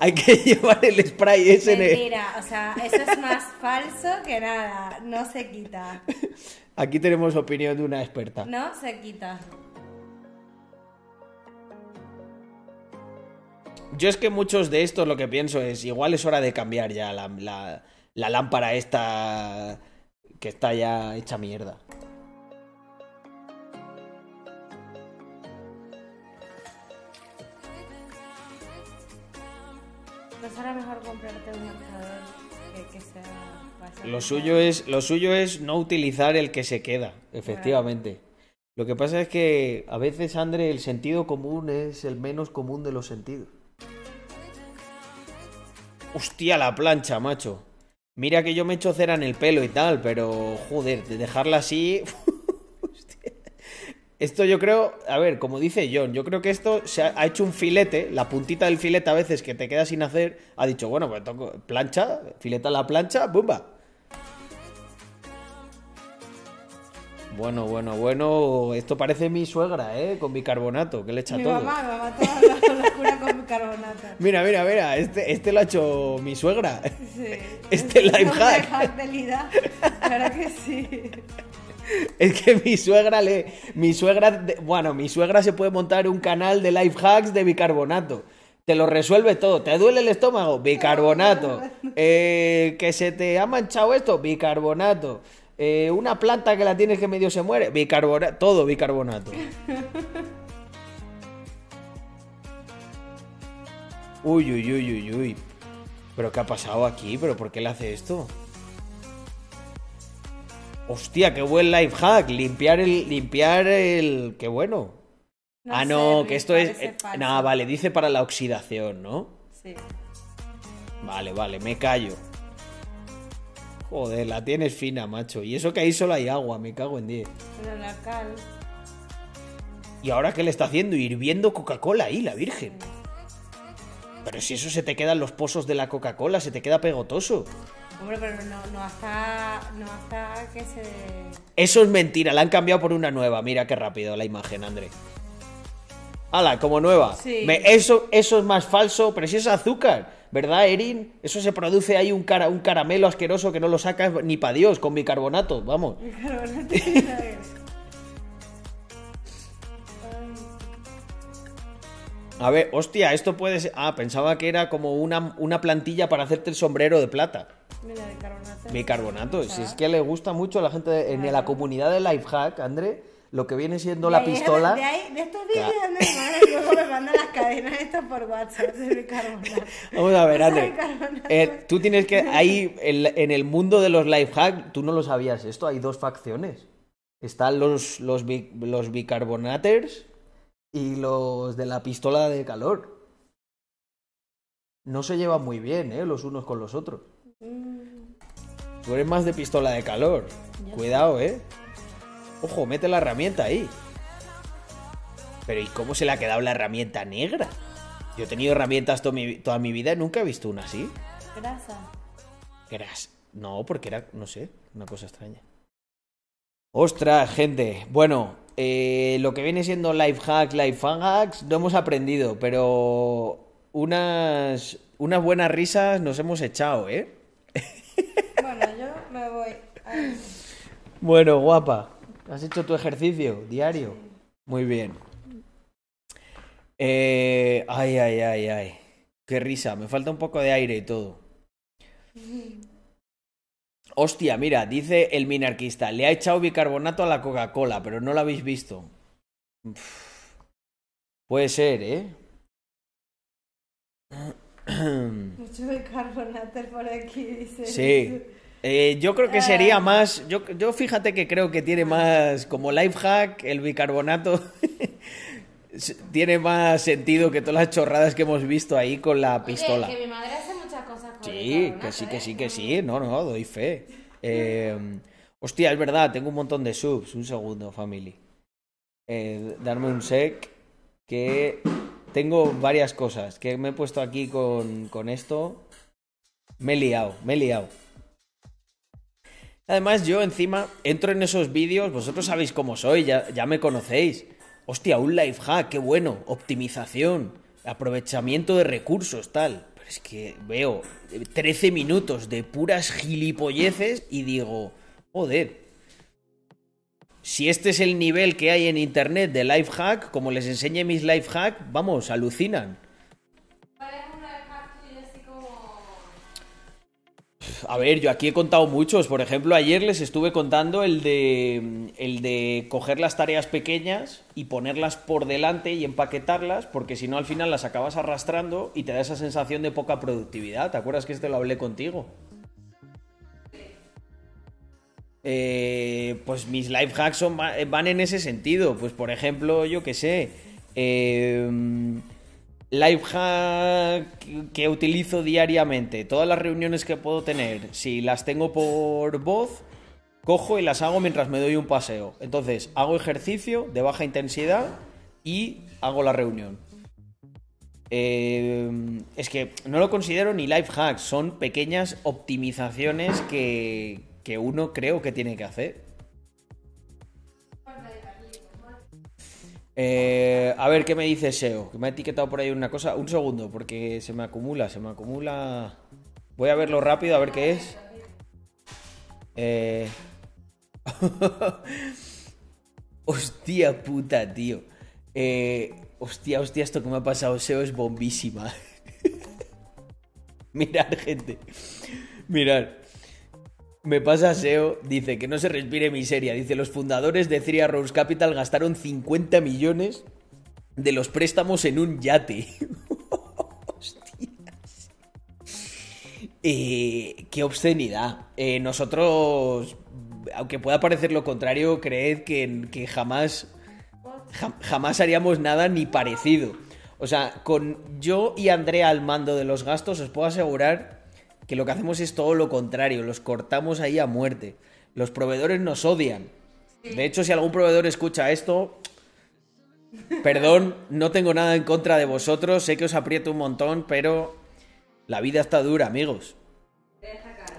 Hay que [LAUGHS] llevar el spray ese en el- Mentira, o sea, eso es más falso que nada. No se quita. Aquí tenemos opinión de una experta. No se quita. Yo es que muchos de estos lo que pienso es, igual es hora de cambiar ya la, la- la lámpara esta que está ya hecha mierda. ¿No será mejor comprarte un marcador que, que sea... bastante Lo suyo es, lo suyo es no utilizar el que se queda, efectivamente. Lo que pasa es que a veces, André, el sentido común es el menos común de los sentidos. Hostia, la plancha, macho. Mira que yo me echo cera en el pelo y tal, pero joder, de dejarla así. Esto yo creo, a ver, como dice John, yo creo que esto se ha, ha hecho un filete, la puntita del filete a veces que te queda sin hacer, ha dicho, bueno, pues toco plancha, fileta la plancha, ¡bumba! Bueno, bueno, bueno, esto parece mi suegra, ¿eh? Con bicarbonato, que le echa Mi todo. mamá, mi mamá toda la locura con bicarbonato. [LAUGHS] Mira, mira, mira, este, este lo ha hecho mi suegra. Sí. [LAUGHS] Este life Es un hack. life hack de Lida. Claro que sí. [LAUGHS] Es que mi suegra le. Mi suegra. Bueno, mi suegra se puede montar un canal de life hacks de bicarbonato. Te lo resuelve todo. ¿Te duele el estómago? Bicarbonato. [LAUGHS] Eh, que se te ha manchado esto? Bicarbonato. Eh, una planta que la tienes que medio se muere. Bicarbonato. Todo bicarbonato. [LAUGHS] Uy, uy, uy, uy, uy. ¿Pero qué ha pasado aquí? ¿Pero por qué le hace esto? Hostia, qué buen life hack. Limpiar el. Limpiar el. Qué bueno. No ah, no, que esto es. eh. Nada, vale, dice para la oxidación, ¿no? Sí. Vale, vale, me callo. Joder, la tienes fina, macho. Y eso que ahí solo hay agua, me cago en 10. Pero la cal. ¿Y ahora qué le está haciendo? Hirviendo Coca-Cola ahí, la Virgen. Pero si eso se te queda en los pozos de la Coca-Cola, se te queda pegotoso. Hombre, pero no, no hasta. No hasta que se. Eso es mentira, la han cambiado por una nueva. Mira qué rápido la imagen, André. ¡Hala, como nueva! Sí. Me- eso, eso es más falso, pero si es azúcar, ¿verdad, Erin? Eso se produce ahí un, cara, un caramelo asqueroso que no lo sacas ni para Dios con bicarbonato, vamos. Carbonato [LAUGHS] A ver, hostia, esto puede ser... Ah, pensaba que era como una, una plantilla para hacerte el sombrero de plata. Mira, de carbonato. Bicarbonato, si es que le gusta mucho a la gente de- en la comunidad de Lifehack, André, lo que viene siendo De la ahí- pistola... De, ahí, de estos vídeos Claro. luego me mandan las cadenas estas por WhatsApp de bicarbonato. [LAUGHS] Vamos a ver, André. [LAUGHS] Eh, tú tienes que. [LAUGHS] Ahí, en, en el mundo de los life hack, tú no lo sabías esto, hay dos facciones. Están los, los, los bicarbonaters y los de la pistola de calor. No se llevan muy bien, ¿eh? Los unos con los otros. Mm, Tú eres más de pistola de calor. Cuidado, ¿eh? Ojo, mete la herramienta ahí. Pero ¿y cómo se le ha quedado la herramienta negra? Yo he tenido herramientas to- mi- toda mi vida y nunca he visto una así. grasa. Gras. No, porque era, no sé, una cosa extraña. Ostras, gente. Bueno, eh, lo que viene siendo life hack, life hacks, no hemos aprendido, pero unas, unas buenas risas nos hemos echado, ¿eh? [LAUGHS] Bueno, yo me voy. Ay, Bueno, guapa. ¿Has hecho tu ejercicio diario? Muy bien. Eh, ay, ay, ay, ay. Qué risa. Me falta un poco de aire y todo. Hostia, mira, dice el minarquista, le ha echado bicarbonato a la Coca-Cola, pero no lo habéis visto. Uf. Puede ser, ¿eh? [CLEARS THROAT] Mucho bicarbonato por aquí, dice. Sí. Eh, yo creo que sería más. Yo, yo fíjate que creo que tiene más. Como life hack, el bicarbonato. [LAUGHS] tiene más sentido que todas las chorradas que hemos visto ahí con la pistola. Oye, que mi madre hace muchas cosas con Sí, que sí, que sí, que sí. No, no, doy fe. Eh, hostia, es verdad, tengo un montón de subs. Un segundo, family. Eh, darme un sec. Que tengo varias cosas. Que me he puesto aquí con, con esto. Me he liado, me he liado. Además, yo encima entro en esos vídeos, vosotros sabéis cómo soy, ya, ya me conocéis. Hostia, un life hack, qué bueno. Optimización, aprovechamiento de recursos, tal. Es que veo 13 minutos de puras gilipolleces y digo, joder. Si este es el nivel que hay en internet de life hack, como les enseñe mis life hack, vamos, alucinan. A ver, yo aquí he contado muchos. Por ejemplo, ayer les estuve contando el de el de coger las tareas pequeñas y ponerlas por delante y empaquetarlas, porque si no al final las acabas arrastrando y te da esa sensación de poca productividad. ¿Te acuerdas que este lo hablé contigo? Eh, pues mis life hacks son, van en ese sentido. Pues por ejemplo, yo qué sé. eh, life hack que utilizo diariamente. Todas las reuniones que puedo tener, si las tengo por voz, cojo y las hago mientras me doy un paseo. Entonces, hago ejercicio de baja intensidad y hago la reunión. Eh, es que no lo considero ni life hacks, son pequeñas optimizaciones que, que uno creo que tiene que hacer. Eh, a ver, ¿qué me dice SEO? Que me ha etiquetado por ahí una cosa. Un segundo, porque se me acumula, se me acumula. Voy a verlo rápido, a ver qué es. Eh... [LAUGHS] hostia puta, tío. Eh... Hostia, hostia, esto que me ha pasado SEO es bombísima. [LAUGHS] Mirad, gente. Mirad. Me pasa SEO, dice que no se respire miseria. Dice, los fundadores de Three Arrows Capital gastaron 50 millones de los préstamos en un yate. [LAUGHS] Hostias. Eh, qué obscenidad. Eh, nosotros, aunque pueda parecer lo contrario, creed que, que jamás, ja- jamás haríamos nada ni parecido. O sea, con yo y Andrea al mando de los gastos, os puedo asegurar que lo que hacemos es todo lo contrario. Los cortamos ahí a muerte. Los proveedores nos odian. De hecho, si algún proveedor escucha esto, perdón, no tengo nada en contra de vosotros. Sé que os aprieto un montón, pero la vida está dura, amigos.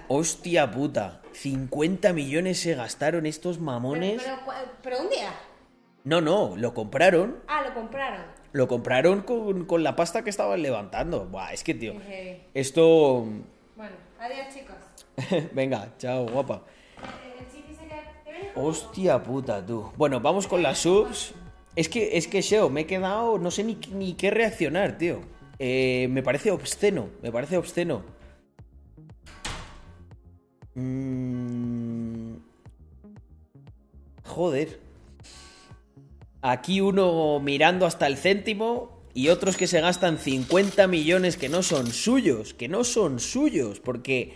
Hostia puta. 50 millones se gastaron estos mamones. pero, un día. No, no, lo compraron. Ah, lo compraron. Lo compraron con, con la pasta que estaban levantando. Buah, es que, tío. Esto. Bueno, adiós chicos. [LAUGHS] Venga, chao, guapa. El chiqui se queda- ¿te vienes? Hostia puta, tú. Bueno, vamos con las subs. Es que, es que, Sheo, me he quedado. No sé ni, ni qué reaccionar, tío. Eh, me parece obsceno. Me parece obsceno. Mm. Joder. Aquí uno mirando hasta el céntimo y otros que se gastan 50 millones que no son suyos, que no son suyos, porque,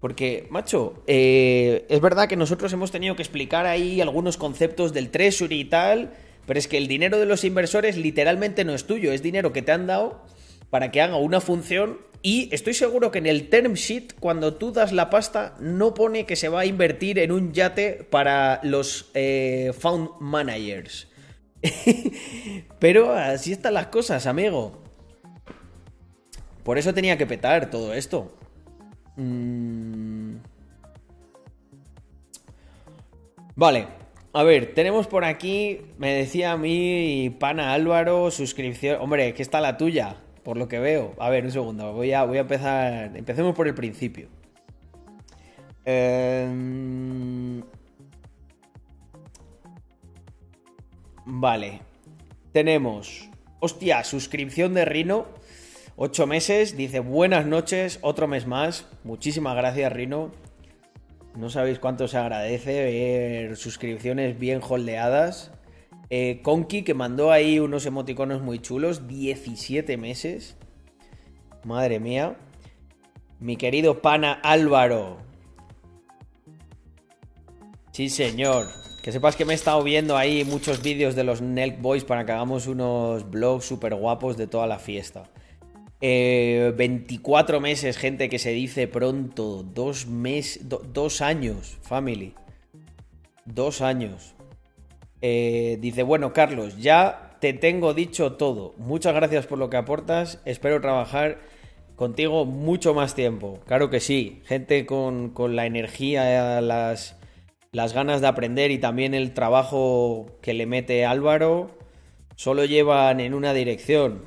porque macho, eh, es verdad que nosotros hemos tenido que explicar ahí algunos conceptos del treasury y tal, pero es que el dinero de los inversores literalmente no es tuyo, es dinero que te han dado para que haga una función y estoy seguro que en el term sheet cuando tú das la pasta no pone que se va a invertir en un yate para los eh, fund managers. [LAUGHS] Pero así están las cosas, amigo. Por eso tenía que petar todo esto. Mm. Vale. A ver, tenemos por aquí, me decía a mí pana Álvaro, suscripción. Hombre, que está la tuya, por lo que veo. A ver, un segundo, voy a, voy a empezar. Empecemos por el principio. Em, Vale. Tenemos. Hostia, suscripción de Rino. 8 meses. Dice buenas noches. Otro mes más. Muchísimas gracias, Rino. No sabéis cuánto se agradece ver suscripciones bien holdeadas. Eh, Conky, que mandó ahí unos emoticonos muy chulos. 17 meses. Madre mía. Mi querido pana Álvaro. Sí, señor. Que sepas que me he estado viendo ahí muchos vídeos de los Nelk Boys para que hagamos unos vlogs súper guapos de toda la fiesta. Eh, 24 meses, gente que se dice pronto. Dos meses. dos años, family. Dos años. Eh, dice, bueno, Carlos, ya te tengo dicho todo. Muchas gracias por lo que aportas. Espero trabajar contigo mucho más tiempo. Claro que sí. Gente con, con la energía, las, las ganas de aprender y también el trabajo que le mete Álvaro, solo llevan en una dirección.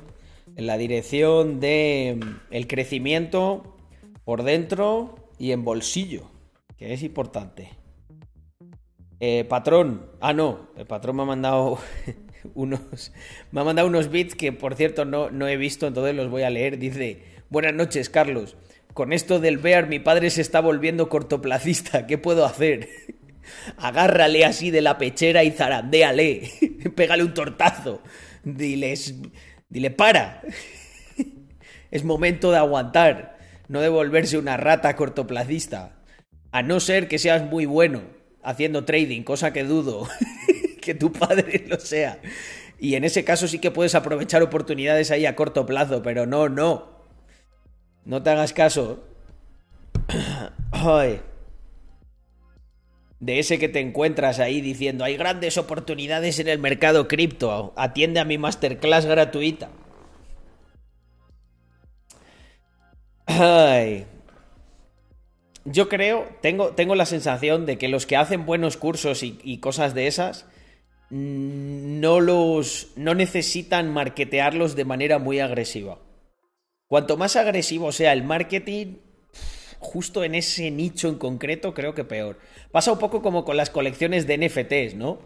En la dirección de mm, el crecimiento por dentro y en bolsillo, que es importante. Eh, patrón, ah no, el patrón me ha mandado [LAUGHS] unos, me ha mandado unos bits que por cierto no, no he visto, entonces los voy a leer. Dice, buenas noches Carlos, con esto del Bear mi padre se está volviendo cortoplacista, ¿qué puedo hacer? [LAUGHS] Agárrale así de la pechera y zarandéale, [LAUGHS] pégale un tortazo, diles, dile para, [LAUGHS] es momento de aguantar, no de volverse una rata cortoplacista, a no ser que seas muy bueno haciendo trading, cosa que dudo [LAUGHS] que tu padre lo sea. Y en ese caso sí que puedes aprovechar oportunidades ahí a corto plazo, pero no, no. No te hagas caso. [CLEARS THROAT] Ay. De ese que te encuentras ahí diciendo, hay grandes oportunidades en el mercado cripto, atiende a mi masterclass gratuita. Ay. Yo creo, tengo, tengo la sensación de que los que hacen buenos cursos y, y cosas de esas mm, no los no necesitan marketearlos de manera muy agresiva. Cuanto más agresivo sea el marketing, justo en ese nicho en concreto, creo que peor. Pasa un poco como con las colecciones de NFTs, ¿no?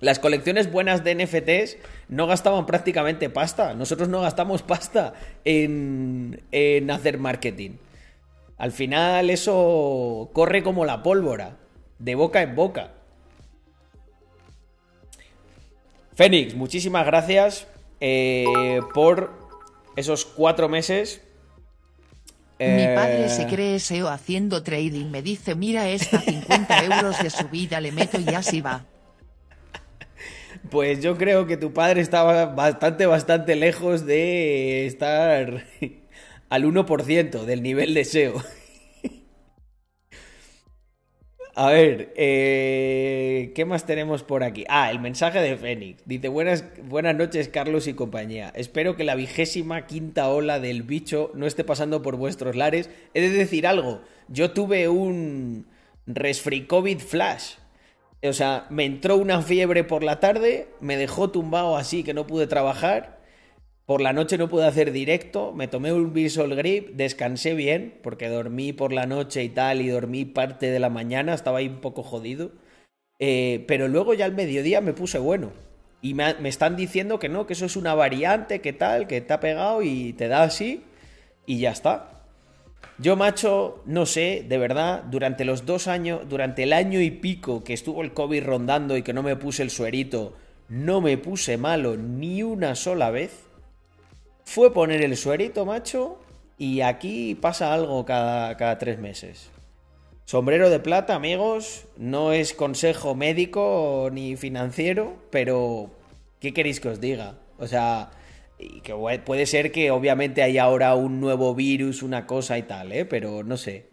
Las colecciones buenas de NFTs no gastaban prácticamente pasta. Nosotros no gastamos pasta en, hacer marketing. Al final eso corre como la pólvora, de boca en boca. Fénix, muchísimas gracias eh, por esos cuatro meses. Mi padre se Eh, cree SEO haciendo trading. Me dice, mira esta 50 euros de subida le meto y así va. Pues yo creo que tu padre estaba bastante, bastante lejos de estar al 1% del nivel de SEO. A ver, eh, ¿qué más tenemos por aquí? Ah, el mensaje de Fénix. Dice, buenas, buenas noches Carlos y compañía. Espero que la vigésima quinta ola del bicho no esté pasando por vuestros lares. He de decir algo, yo tuve un resfri COVID flash. O sea, me entró una fiebre por la tarde, me dejó tumbado así que no pude trabajar. Por la noche no pude hacer directo, me tomé un Visual Grip, descansé bien, porque dormí por la noche y tal, y dormí parte de la mañana, estaba ahí un poco jodido. Eh, pero luego ya al mediodía me puse bueno. Y me, me están diciendo que no, que eso es una variante, que tal, que te ha pegado y te da así, y ya está. Yo, macho, no sé, de verdad, durante los dos años, durante el año y pico que estuvo el COVID rondando y que no me puse el suerito, no me puse malo ni una sola vez. Fue poner el suerito, macho, y aquí pasa algo cada, cada tres meses. Sombrero de plata, amigos, no es consejo médico ni financiero, pero ¿qué queréis que os diga? O sea, que pu- puede ser que obviamente haya ahora un nuevo virus, una cosa y tal, ¿eh? Pero no sé.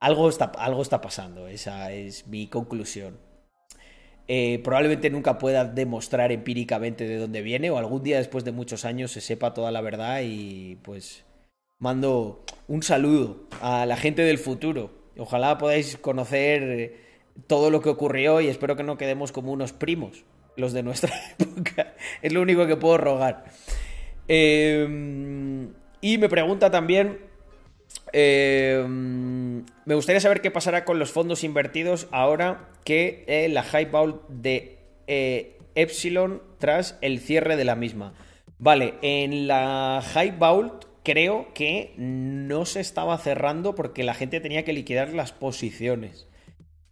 Algo está, algo está pasando, esa es mi conclusión. Eh, probablemente nunca pueda demostrar empíricamente de dónde viene o algún día después de muchos años se sepa toda la verdad y pues mando un saludo a la gente del futuro. Ojalá podáis conocer eh, todo lo que ocurrió y espero que no quedemos como unos primos, los de nuestra [LAUGHS] época. Es lo único que puedo rogar. Eh, y me pregunta también eh, me gustaría saber qué pasará con los fondos invertidos ahora que eh, la High Vault de eh, Epsilon tras el cierre de la misma. Vale, en la High Vault creo que no se estaba cerrando porque la gente tenía que liquidar las posiciones.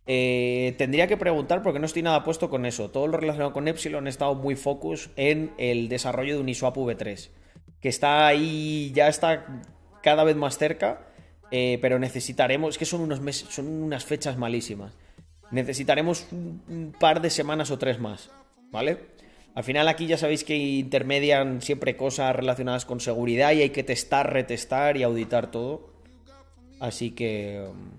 Eh, tendría que preguntar porque no estoy nada puesto con eso. Todo lo relacionado con Epsilon he estado muy focus en el desarrollo de Uniswap V3. Que está ahí, ya está cada vez más cerca. eh, pero necesitaremos. Es que son unos meses, son unas fechas malísimas. Necesitaremos un, par de semanas o tres más. ¿Vale? Al final aquí ya sabéis que intermedian siempre cosas relacionadas con seguridad y hay que testar, retestar y auditar todo. Así que. um,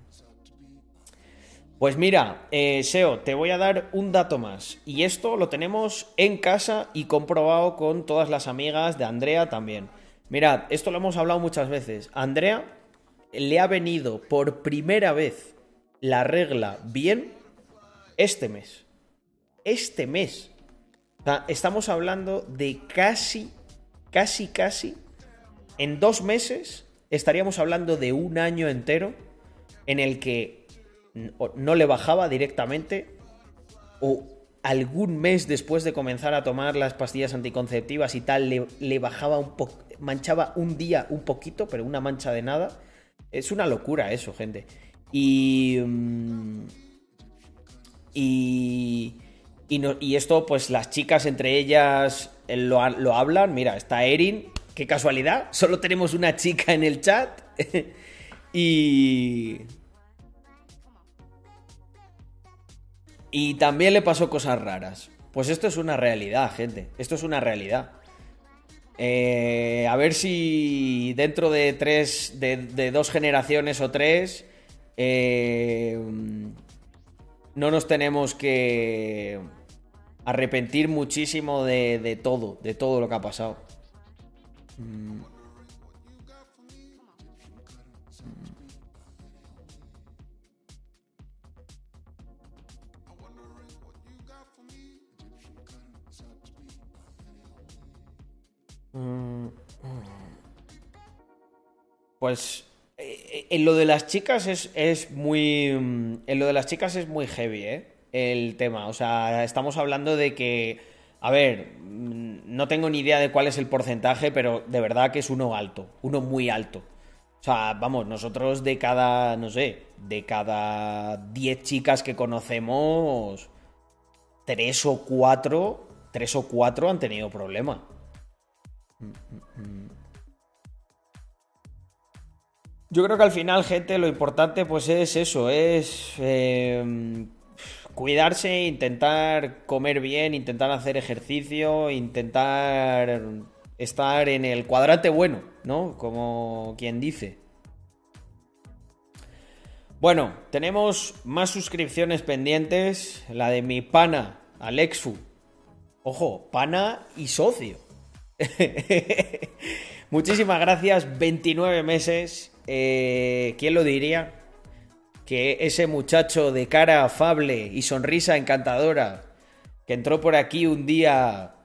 pues mira, eh, Seo, te voy a dar un dato más. Y esto lo tenemos en casa y comprobado con todas las amigas de Andrea también. Mirad, esto lo hemos hablado muchas veces. A Andrea le ha venido por primera vez la regla bien este mes. Este mes. O sea, estamos hablando de casi, casi, casi. En dos meses estaríamos hablando de un año entero en el que no le bajaba directamente o algún mes después de comenzar a tomar las pastillas anticonceptivas y tal le, bajaba un poco, manchaba un día un poquito, pero una mancha de nada. Es una locura eso, gente. Y... mm, Y... Y, y esto, pues las chicas entre ellas eh, lo, lo hablan. Mira, está Erin. Qué casualidad. Solo tenemos una chica en el chat. [LAUGHS] y... Y también le pasó cosas raras. Pues esto es una realidad, gente. Esto es una realidad. Eh, a ver si dentro de tres, de, dos generaciones o tres, eh, no nos tenemos que arrepentir muchísimo de, de todo, de todo lo que ha pasado. Mm. Pues eh, en lo de las chicas es, es muy. mm, En lo de las chicas es muy heavy, ¿eh? El tema. O sea, estamos hablando de que. A ver, mm, no tengo ni idea de cuál es el porcentaje, pero de verdad que es uno alto. Uno muy alto. O sea, vamos, nosotros de cada. No sé. De cada 10 chicas que conocemos. Tres o cuatro. Tres o cuatro han tenido problema. Yo creo que al final, gente, lo importante pues es eso, es eh, cuidarse, intentar comer bien, intentar hacer ejercicio, intentar estar en el cuadrante bueno, ¿no? Como quien dice. Bueno, tenemos más suscripciones pendientes. La de mi pana, Alexfu. Ojo, pana y socio. [LAUGHS] Muchísimas gracias, 29 meses. Eh, ¿Quién lo diría? Que ese muchacho de cara afable y sonrisa encantadora que entró por aquí un día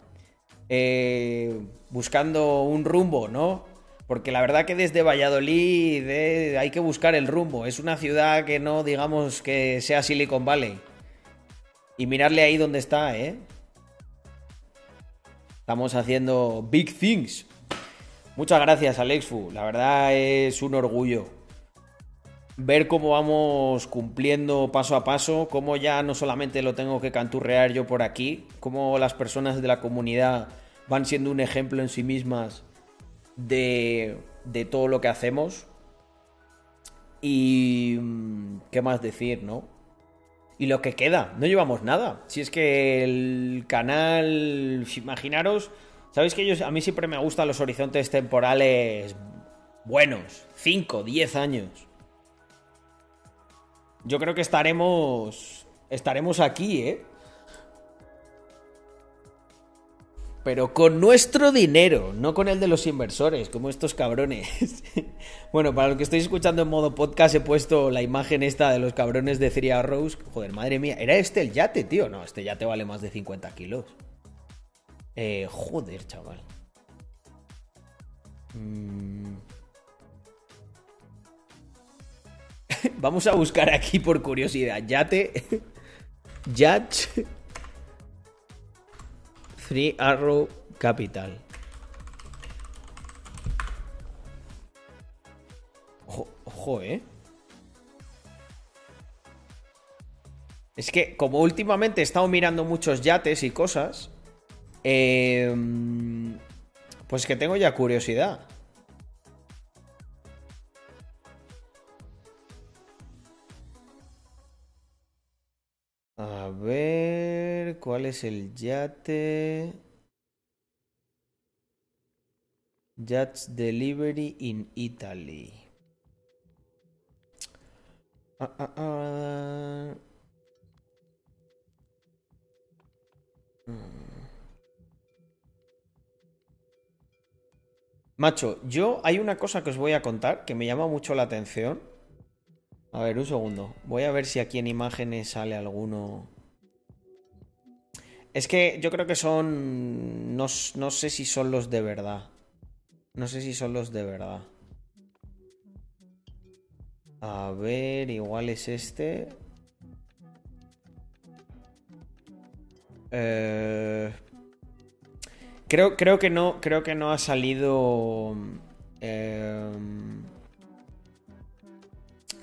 eh, buscando un rumbo, ¿no? Porque la verdad que desde Valladolid eh, hay que buscar el rumbo. Es una ciudad que no digamos que sea Silicon Valley. Y mirarle ahí donde está, ¿eh? Estamos haciendo big things. Muchas gracias, Alexfu. La verdad es un orgullo ver cómo vamos cumpliendo paso a paso, cómo ya no solamente lo tengo que canturrear yo por aquí, cómo las personas de la comunidad van siendo un ejemplo en sí mismas de, de todo lo que hacemos. Y... Mm, ¿Qué más decir, no? Y lo que queda, no llevamos nada. Si es que el canal, imaginaros, Sabéis que a mí siempre me gustan los horizontes temporales buenos, 5, 10 años. Yo creo que estaremos estaremos aquí, ¿eh? Pero con nuestro dinero, no con el de los inversores, como estos cabrones. [LAUGHS] bueno, para los que estáis escuchando en modo podcast, he puesto la imagen esta de los cabrones de Three Arrows. Joder, madre mía, ¿era este el yate, tío? No, este yate vale más de 50 kilos. Eh, joder, chaval. Mm. [LAUGHS] Vamos a buscar aquí por curiosidad. Yate. [LAUGHS] Yacht. Three Arrow Capital. Ojo, eh. Es que como últimamente he estado mirando muchos yates y cosas, Em, pues que tengo ya curiosidad. A ver, ¿cuál es el yate? Yachts Delivery in Italy. Ah, ah, ah. Mm. Macho, yo hay una cosa que os voy a contar que me llama mucho la atención. A ver, un segundo. Voy a ver si aquí en imágenes sale alguno. Es que yo creo que son... No, no sé si son los de verdad. No sé si son los de verdad. A ver, igual es este. Eh, Creo, creo, que no, creo que no ha salido. Em,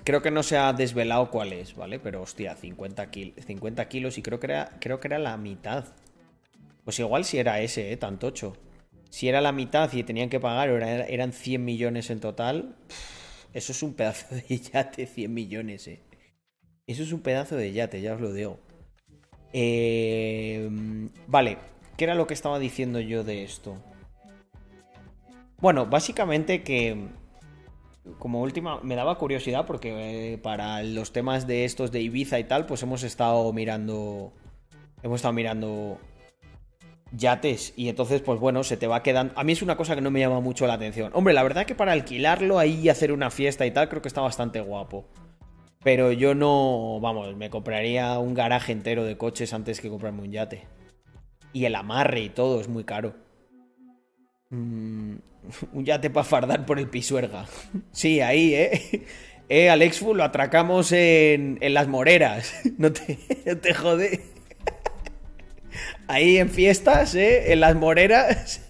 creo que no se ha desvelado cuál es, ¿vale? Pero hostia, 50, 50 kilos y creo que, era, creo que era la mitad. Pues igual si era ese, ¿eh? Tantocho. Si era la mitad y tenían que pagar, eran 100 millones en total. eso es un pedazo de yate, 100 millones, ¿eh? Eso es un pedazo de yate, ya os lo digo. Eh, vale, ¿Qué era lo que estaba diciendo yo de esto? Bueno, básicamente que como última me daba curiosidad porque eh, para los temas de estos de Ibiza y tal, pues hemos estado mirando hemos estado mirando yates y entonces pues bueno, se te va quedando a mí es una cosa que no me llama mucho la atención. Hombre, la verdad que para alquilarlo ahí y hacer una fiesta y tal creo que está bastante guapo. Pero yo no, vamos, me compraría un garaje entero de coches antes que comprarme un yate. Y el amarre y todo es muy caro. Mm, [LAUGHS] un yate para fardar por el pisuerga. [LAUGHS] Sí, ahí, ¿eh? [LAUGHS] Eh, Alexfu, lo atracamos en, en las moreras. No te, no te jode. Ahí en fiestas, ¿eh? En las moreras.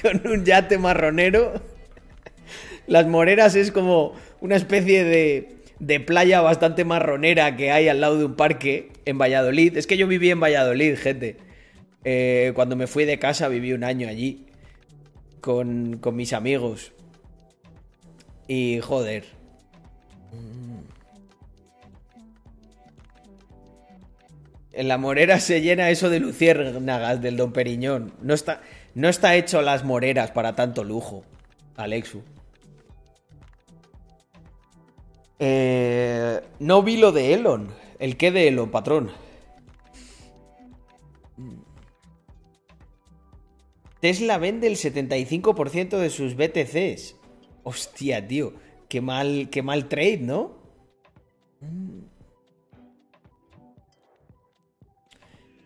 Con un yate marronero. Las moreras es como una especie de, de playa bastante marronera que hay al lado de un parque en Valladolid. Es que yo viví en Valladolid, gente. Eh, cuando me fui de casa viví un año allí con, mis amigos. Y joder. En la morera se llena eso de luciérnagas del Don Periñón. No está, no está hecho las moreras para tanto lujo, Alexu. Eh, no vi lo de Elon. ¿El qué de Elon, patrón? Tesla vende el 75% de sus BTCs. Hostia, tío. Qué mal, qué mal trade, ¿no?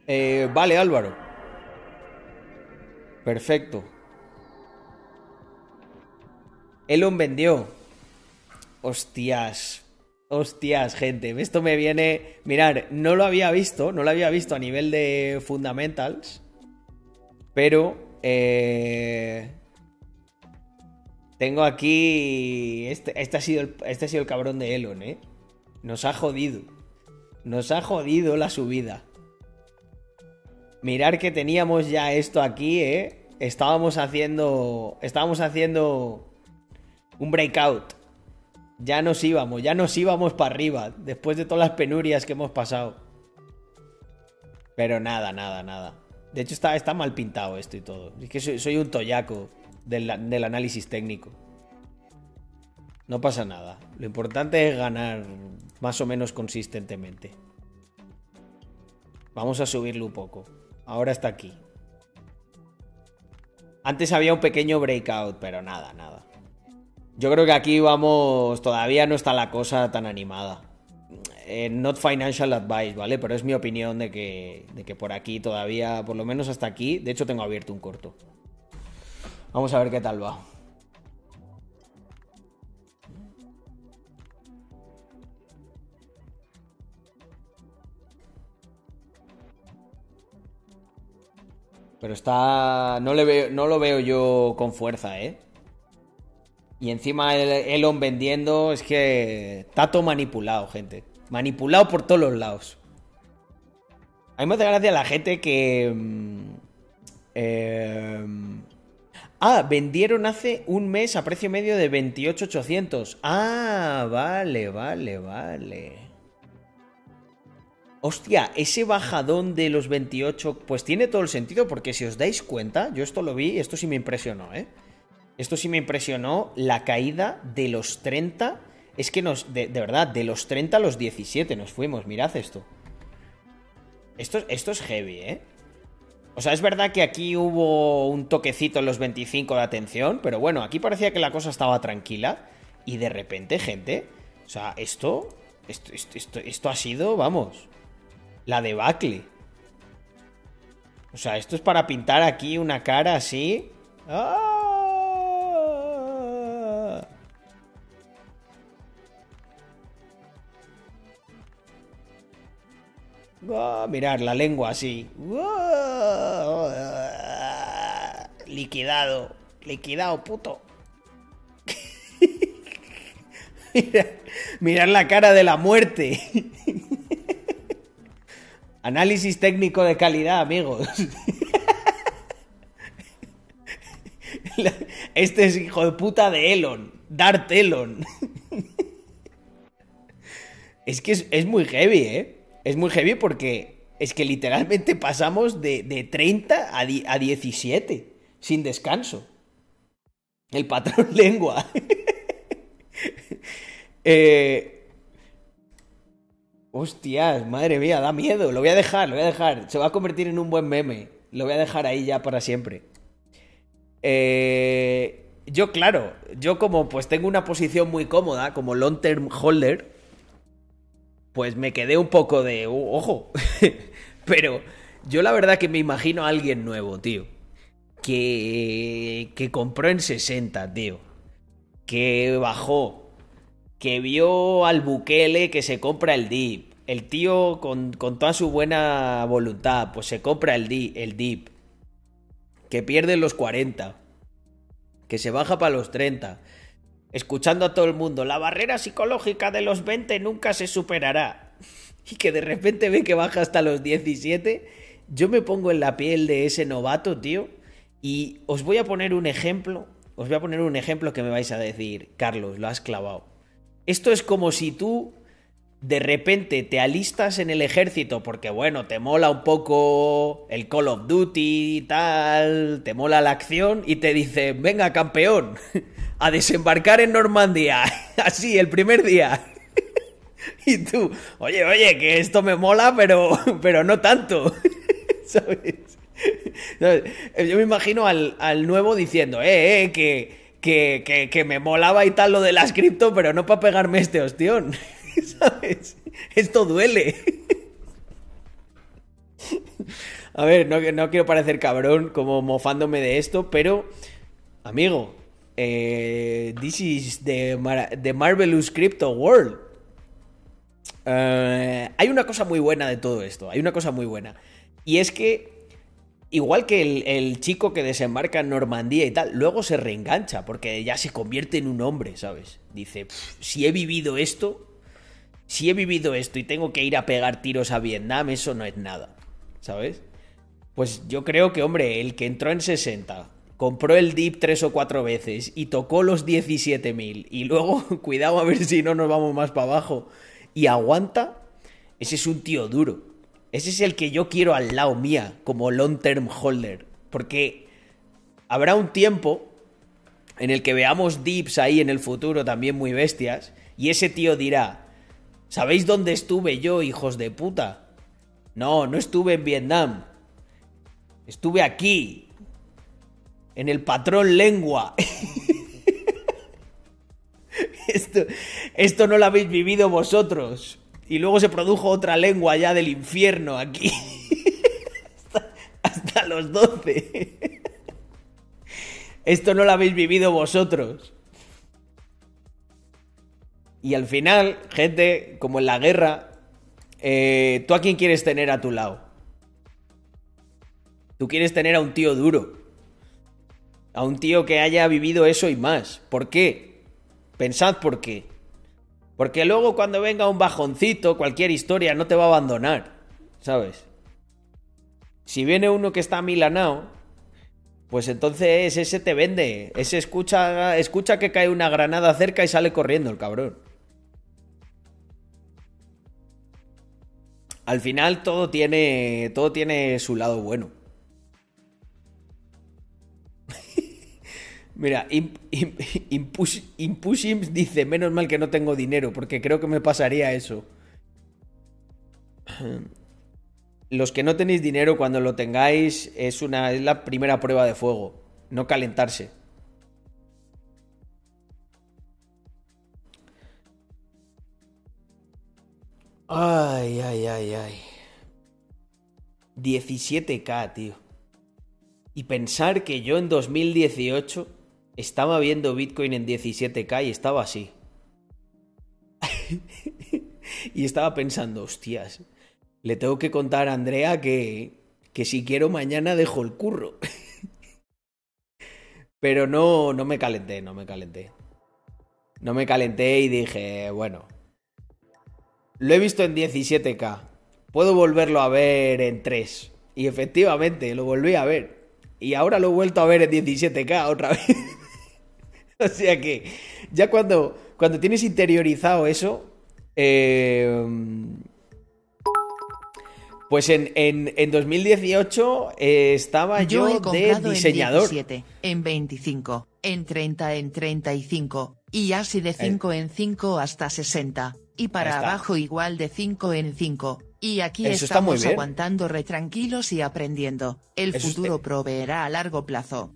Eh, vale, Álvaro. Perfecto. Elon vendió. Hostias. Hostias, gente. Esto me viene. Mirar, no lo había visto. No lo había visto a nivel de fundamentals. Pero. Eh, tengo aquí. Este, este, ha sido el, este ha sido el cabrón de Elon, ¿eh? Nos ha jodido. Nos ha jodido la subida. Mirar que teníamos ya esto aquí, ¿eh? Estábamos haciendo. Estábamos haciendo. Un breakout. Ya nos íbamos, ya nos íbamos para arriba. Después de todas las penurias que hemos pasado. Pero nada, nada, nada. De hecho, está, está mal pintado esto y todo. Es que soy, un toyaco del, del análisis técnico. No pasa nada. Lo importante es ganar más o menos consistentemente. Vamos a subirlo un poco. Ahora está aquí. Antes había un pequeño breakout, pero nada, nada. Yo creo que aquí vamos, todavía no está la cosa tan animada. Eh, not financial advice, ¿vale? Pero es mi opinión de que, de que por aquí todavía, por lo menos hasta aquí, de hecho tengo abierto un corto. Vamos a ver qué tal va. Pero está. No, le veo, no lo veo yo con fuerza, ¿eh? Y encima el Elon vendiendo, es que. Todo manipulado, gente. Manipulado por todos los lados. A mí me hace gracia la gente que. Mm, eh, ah, vendieron hace un mes a precio medio de 28,800. Ah, vale, vale, vale. Hostia, ese bajadón de los 28, pues tiene todo el sentido, porque si os dais cuenta, yo esto lo vi esto sí me impresionó, ¿eh? Esto sí me impresionó, la caída de los 30, es que nos, de, verdad, de los 30 a los 17 nos fuimos, mirad esto. Esto, esto es heavy, ¿eh? O sea, es verdad que aquí hubo un toquecito en los 25 de atención, pero bueno, aquí parecía que la cosa estaba tranquila y de repente, gente, o sea, esto, esto, esto, esto ha sido, vamos, la debacle. O sea, esto es para pintar aquí una cara así. ¡Ah! Mirar la lengua así. Liquidado. Liquidado, puto. [LAUGHS] mirar la cara de la muerte. [LAUGHS] Análisis técnico de calidad, amigos. [LAUGHS] Este es hijo de puta de Elon. Dart Elon. Es que es, muy heavy, ¿eh? Es muy heavy porque es que literalmente pasamos de, 30 a, a 17 sin descanso. El patrón [LAUGHS] lengua. [LAUGHS] eh, Hostias, madre mía, da miedo. Lo voy a dejar, lo voy a dejar. Se va a convertir en un buen meme. Lo voy a dejar ahí ya para siempre. Eh, yo, claro, yo como pues tengo una posición muy cómoda, como long term holder, pues me quedé un poco de... Uh, ojo. [LAUGHS] Pero yo la verdad que me imagino a alguien nuevo, tío. Que, que compró en 60, tío. Que bajó que vio al Bukele que se compra el DIP. El tío, con, toda su buena voluntad, pues se compra el, DIP, el DIP. Que pierde los 40. Que se baja para los 30. Escuchando a todo el mundo, la barrera psicológica de los 20 nunca se superará. [LAUGHS] Y que de repente ve que baja hasta los 17. Yo me pongo en la piel de ese novato, tío. Y os voy a poner un ejemplo os voy a poner un ejemplo que me vais a decir, Carlos, lo has clavado. Esto es como si tú de repente te alistas en el ejército porque, bueno, te mola un poco el Call of Duty y tal, te mola la acción y te dicen, venga, campeón, a desembarcar en Normandía, [LAUGHS] así, el primer día. [LAUGHS] y tú, oye, oye, que esto me mola, pero, pero no tanto, [LAUGHS] ¿sabes? Yo me imagino al, al nuevo diciendo, eh, eh, que que, que, me molaba y tal lo de las cripto, pero no para pegarme este ostión. [LAUGHS] ¿Sabes? Esto duele. A ver, no, quiero parecer cabrón como mofándome de esto, pero, amigo, eh, this is the, Marvelous Crypto World. Eh, hay una cosa muy buena de todo esto, hay una cosa muy buena. Y es que Igual que el, chico que desembarca en Normandía y tal, luego se reengancha porque ya se convierte en un hombre, ¿sabes? Dice, si he vivido esto, si he vivido esto y tengo que ir a pegar tiros a Vietnam, eso no es nada, ¿sabes? Pues yo creo que, hombre, el que entró en 60, compró el dip tres o cuatro veces y tocó los 17.000 y luego, [LAUGHS] cuidado a ver si no nos vamos más para abajo, y aguanta, ese es un tío duro. Ese es el que yo quiero al lado mía como long term holder. Porque habrá un tiempo en el que veamos dips ahí en el futuro también muy bestias. Y ese tío dirá, ¿sabéis dónde estuve yo, hijos de puta? No, no estuve en Vietnam. Estuve aquí. En el patrón lengua. [LAUGHS] esto, esto no lo habéis vivido vosotros. Y luego se produjo otra lengua ya del infierno aquí. [LAUGHS] hasta, los 12. [LAUGHS] Esto no lo habéis vivido vosotros. Y al final, gente, como en la guerra, eh, ¿tú a quién quieres tener a tu lado? Tú quieres tener a un tío duro. A un tío que haya vivido eso y más. ¿Por qué? Pensad por qué. Porque luego cuando venga un bajoncito, cualquier historia no te va a abandonar, ¿sabes? Si viene uno que está milanao, pues entonces ese te vende. Ese escucha, escucha que cae una granada cerca y sale corriendo el cabrón. Al final todo tiene, todo tiene su lado bueno. [LAUGHS] Mira, Impush, dice, menos mal que no tengo dinero, porque creo que me pasaría eso. [CLEARS THROAT] Los que no tenéis dinero, cuando lo tengáis, es, una, es la primera prueba de fuego. No calentarse. Ay, ay, ay, ay. 17k, tío. Y pensar que yo en 2018 estaba viendo Bitcoin en 17k y estaba así. [LAUGHS] y estaba pensando, hostias, le tengo que contar a Andrea que, que si quiero mañana dejo el curro. [LAUGHS] Pero no, no me calenté, no me calenté. No me calenté y dije, bueno, lo he visto en 17k. Puedo volverlo a ver en 3. Y efectivamente, lo volví a ver. Y ahora lo he vuelto a ver en 17k otra [LAUGHS] vez. o sea que ya cuando, cuando tienes interiorizado eso, eh, pues en, en, 2018 eh, estaba yo, de diseñador. En 17, en 25, en 30, en 35, y así de 5 en 5 hasta 60, y para abajo igual de 5 en 5. Y aquí estamos aguantando re tranquilos y aprendiendo. El futuro proveerá a largo plazo.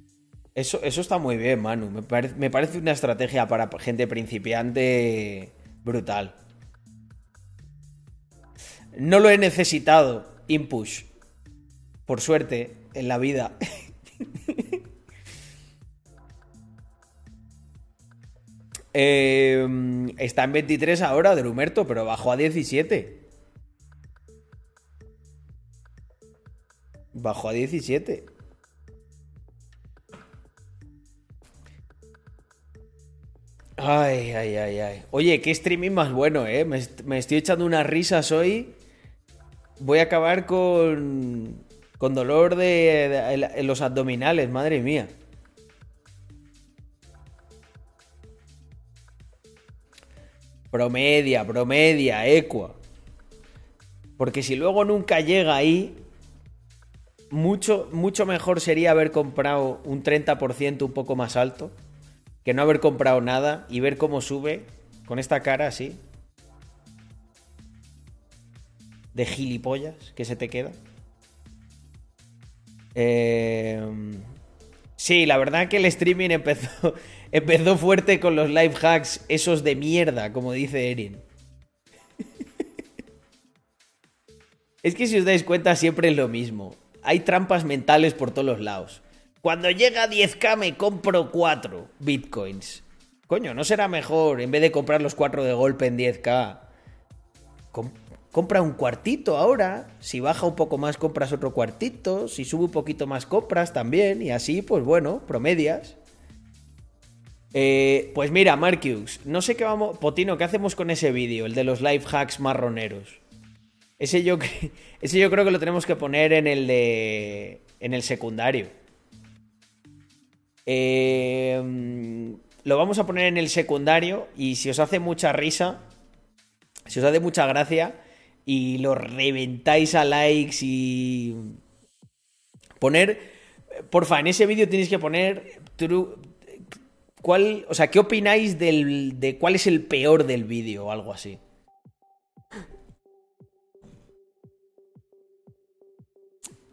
Eso, eso está muy bien, Manu. Me, me parece una estrategia para gente principiante brutal. No lo he necesitado, Impush. Por suerte, en la vida. [LAUGHS] Em, está en 23 ahora, Drumerto, pero bajó a 17. Bajó a 17. Ay, ay, ay, ay. Oye, qué streaming más bueno, ¿eh? Me, estoy echando unas risas hoy. Voy a acabar con. con dolor de, en los abdominales, madre mía. Promedia, promedia, equa. Porque si luego nunca llega ahí, mucho, mucho mejor sería haber comprado un 30% un poco más alto que no haber comprado nada y ver cómo sube con esta cara así. De gilipollas que se te queda. Eh, sí, la verdad que el streaming empezó, empezó fuerte con los life hacks, esos de mierda, como dice Erin. es que si os dais cuenta siempre es lo mismo. Hay trampas mentales por todos los lados. Cuando llega a 10k me compro 4 bitcoins. Coño, ¿no será mejor en vez de comprar los 4 de golpe en 10k? compra un cuartito ahora. Si baja un poco más, compras otro cuartito. Si sube un poquito más, compras también. Y así, pues bueno, promedias. Eh, pues mira, Marcus, no sé qué vamos. Potino, ¿qué hacemos con ese vídeo? El de los life hacks marroneros. Ese yo, [LAUGHS] ese yo creo que lo tenemos que poner en el de. en el secundario. Eh, lo vamos a poner en el secundario. Y si os hace mucha risa. Si os hace mucha gracia y lo reventáis a likes y poner, porfa, en ese vídeo tenéis que poner cuál, o sea, ¿qué opináis del, de cuál es el peor del vídeo o algo así?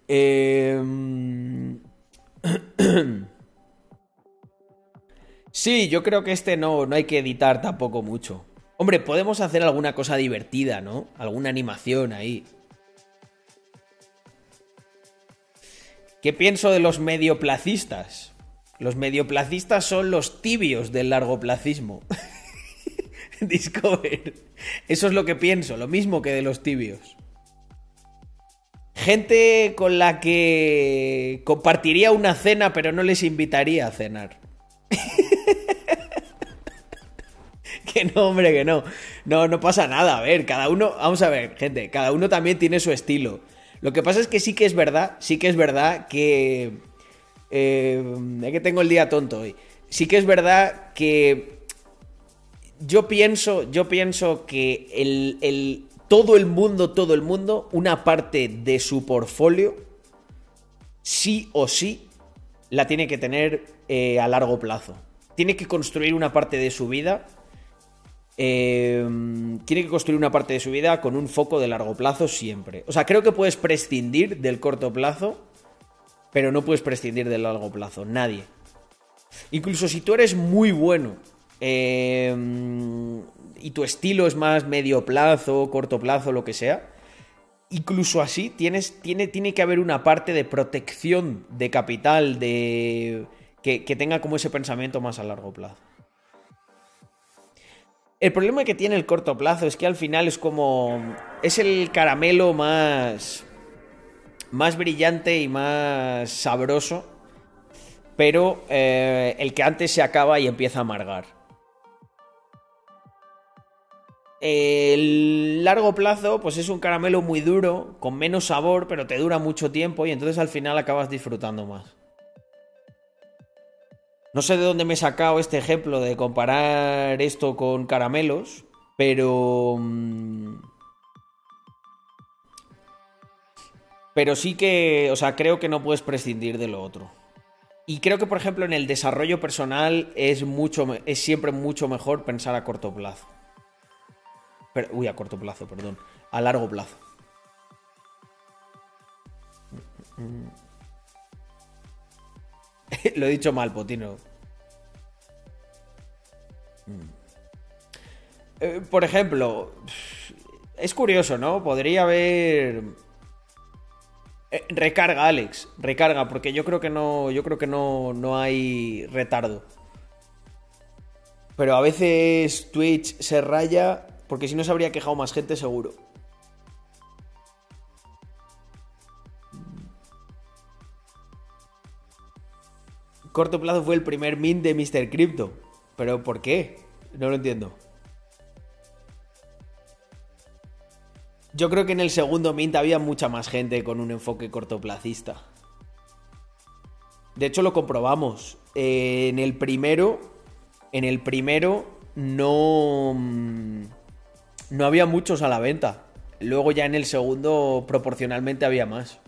Em, [CLEARS THROAT] sí, yo creo que este no, no hay que editar tampoco mucho. Hombre, podemos hacer alguna cosa divertida, ¿no? Alguna animación ahí. ¿Qué pienso de los medioplacistas? Los medioplacistas son los tibios del largoplacismo. [LAUGHS] Discover. Eso es lo que pienso, lo mismo que de los tibios. Gente con la que compartiría una cena pero no les invitaría a cenar. [LAUGHS] que no, hombre, que no. No, no pasa nada. A ver, cada uno, vamos a ver, gente, cada uno también tiene su estilo. Lo que pasa es que sí que es verdad, sí que es verdad que... Eh, es que tengo el día tonto hoy. Sí que es verdad que yo pienso, yo pienso que el, todo el mundo, todo el mundo, una parte de su portfolio, sí o sí, la tiene que tener eh, a largo plazo. Tiene que construir una parte de su vida Em, tiene que construir una parte de su vida con un foco de largo plazo siempre. O sea, creo que puedes prescindir del corto plazo, pero no puedes prescindir del largo plazo. Nadie. Incluso si tú eres muy bueno em, y tu estilo es más medio plazo, corto plazo, lo que sea, incluso así tienes, tiene, tiene que haber una parte de protección de capital, de que tenga como ese pensamiento más a largo plazo. El problema que tiene el corto plazo es que al final es como. Es el caramelo más. Más brillante y más sabroso. Pero eh, el que antes se acaba y empieza a amargar. El largo plazo, pues es un caramelo muy duro, con menos sabor, pero te dura mucho tiempo y entonces al final acabas disfrutando más. No sé de dónde me he sacado este ejemplo de comparar esto con caramelos, pero... pero sí que, o sea, creo que no puedes prescindir de lo otro. Y creo que, por ejemplo, en el desarrollo personal es, mucho, es siempre mucho mejor pensar a corto plazo. uy, a corto plazo, perdón. A largo plazo. [LAUGHS] Lo he dicho mal, Potino. Mm. Eh, por ejemplo, es curioso, ¿no? Podría haber. Eh, recarga, Alex. Recarga, porque yo creo que no. Yo creo que no, no hay retardo. Pero a veces Twitch se raya. Porque si no se habría quejado más gente, seguro. corto plazo fue el primer mint de Mr. Crypto. ¿Pero por qué? No lo entiendo. Yo creo que en el segundo mint había mucha más gente con un enfoque cortoplacista. De hecho, lo comprobamos. en el primero. En el primero. no, mm, no había muchos a la venta. Luego ya en el segundo proporcionalmente había más.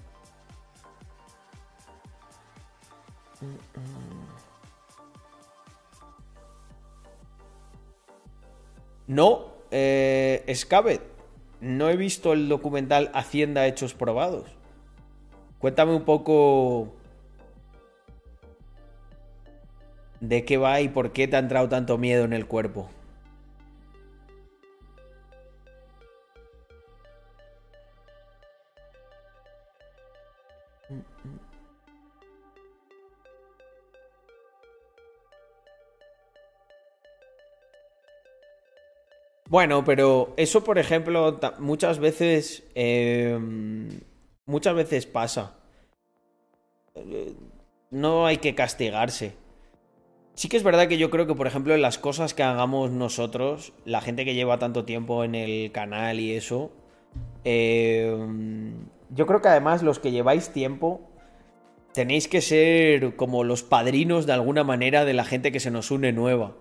No, eh, no he visto el documental Hacienda Hechos Probados. Cuéntame un poco de qué va y por qué te ha entrado tanto miedo en el cuerpo. Bueno, pero eso, por ejemplo, muchas veces. Em, muchas veces pasa. Eh, no hay que castigarse. Sí que es verdad que yo creo que, por ejemplo, las cosas que hagamos nosotros, la gente que lleva tanto tiempo en el canal y eso, em, yo creo que además los que lleváis tiempo tenéis que ser como los padrinos de alguna manera de la gente que se nos une nueva.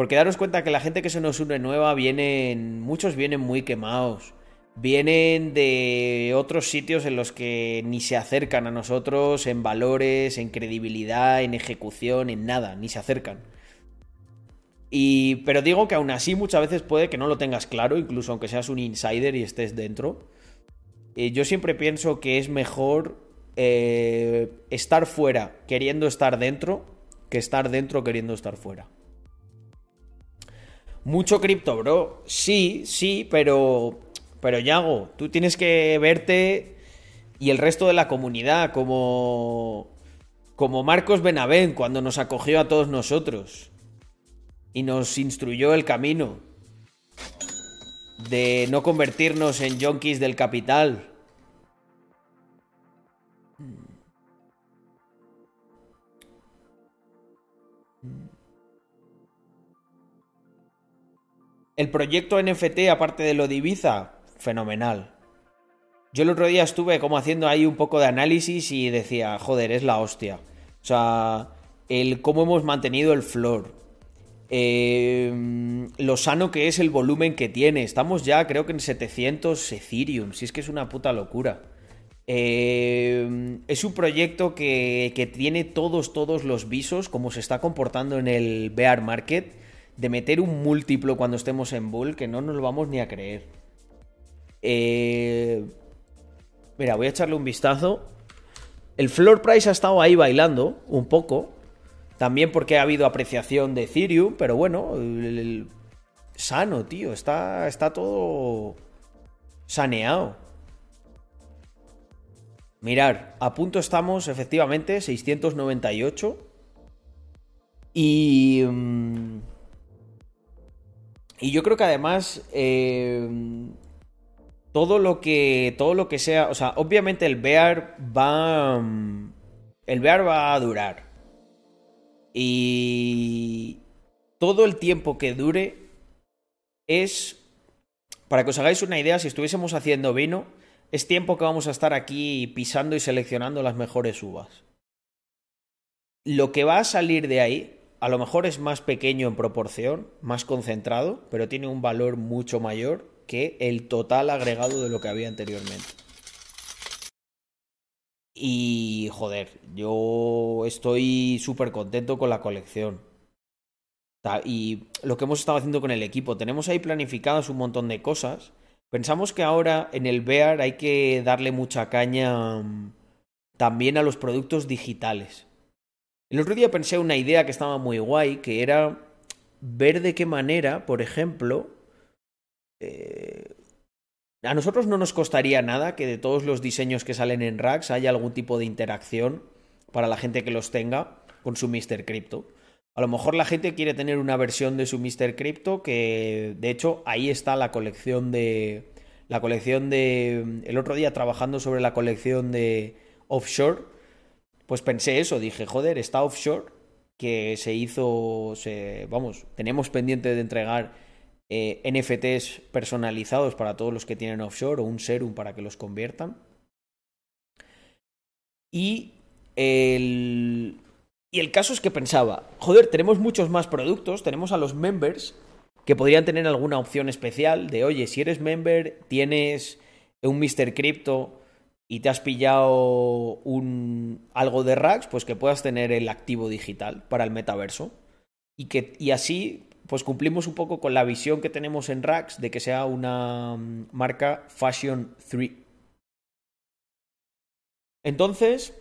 Porque daros cuenta que la gente que se nos une nueva vienen, muchos vienen muy quemados. Vienen de otros sitios en los que ni se acercan a nosotros en valores, en credibilidad, en ejecución, en nada, ni se acercan. Y, pero digo que aún así muchas veces puede que no lo tengas claro, incluso aunque seas un insider y estés dentro. Eh, yo siempre pienso que es mejor eh, estar fuera queriendo estar dentro que estar dentro queriendo estar fuera. Mucho cripto, bro. Sí, sí, pero. Pero Yago, tú tienes que verte y el resto de la comunidad como. Como Marcos Benavent cuando nos acogió a todos nosotros. Y nos instruyó el camino. De no convertirnos en junkies del capital. El proyecto NFT, aparte de lo de Ibiza, fenomenal. Yo el otro día estuve como haciendo ahí un poco de análisis y decía, joder, es la hostia. O sea, el cómo hemos mantenido el floor. Eh, lo sano que es el volumen que tiene. Estamos ya, creo que en 700 Ethereum. Si es que es una puta locura. Eh, es un proyecto que, que, tiene todos, todos los visos, como se está comportando en el bear market de meter un múltiplo cuando estemos en bull que no nos lo vamos ni a creer. Eh, mira, voy a echarle un vistazo. El floor price ha estado ahí bailando un poco. También porque ha habido apreciación de Ethereum, pero bueno, sano, tío. Está, está todo saneado. Mirar, a punto estamos, efectivamente, 698. Y... Mm, y yo creo que además. Eh, todo lo que. Todo lo que sea. O sea, obviamente el bear va. El bear va a durar. Y. Todo el tiempo que dure. Es. Para que os hagáis una idea, si estuviésemos haciendo vino, es tiempo que vamos a estar aquí pisando y seleccionando las mejores uvas. Lo que va a salir de ahí a lo mejor es más pequeño en proporción, más concentrado, pero tiene un valor mucho mayor que el total agregado de lo que había anteriormente. Y joder, yo estoy súper contento con la colección. Y lo que hemos estado haciendo con el equipo, tenemos ahí planificadas un montón de cosas. Pensamos que ahora en el Bear hay que darle mucha caña mm, también a los productos digitales. El otro día pensé una idea que estaba muy guay, que era ver de qué manera, por ejemplo, eh, a nosotros no nos costaría nada que de todos los diseños que salen en Racks haya algún tipo de interacción para la gente que los tenga con su Mr. Crypto. A lo mejor la gente quiere tener una versión de su Mr. Crypto que, de hecho, ahí está la colección de... La colección de... El otro día trabajando sobre la colección de Offshore pues pensé eso, dije, joder, está offshore, que se hizo, se, vamos, tenemos pendiente de entregar eh, NFTs personalizados para todos los que tienen offshore o un serum para que los conviertan. Y el, y el caso es que pensaba, joder, tenemos muchos más productos, tenemos a los members que podrían tener alguna opción especial de, oye, si eres member, tienes un Mr. Crypto y te has pillado un, algo de Rax, pues que puedas tener el activo digital para el metaverso. Y, que, y así, pues cumplimos un poco con la visión que tenemos en Rax de que sea una mm, marca Fashion 3. Entonces,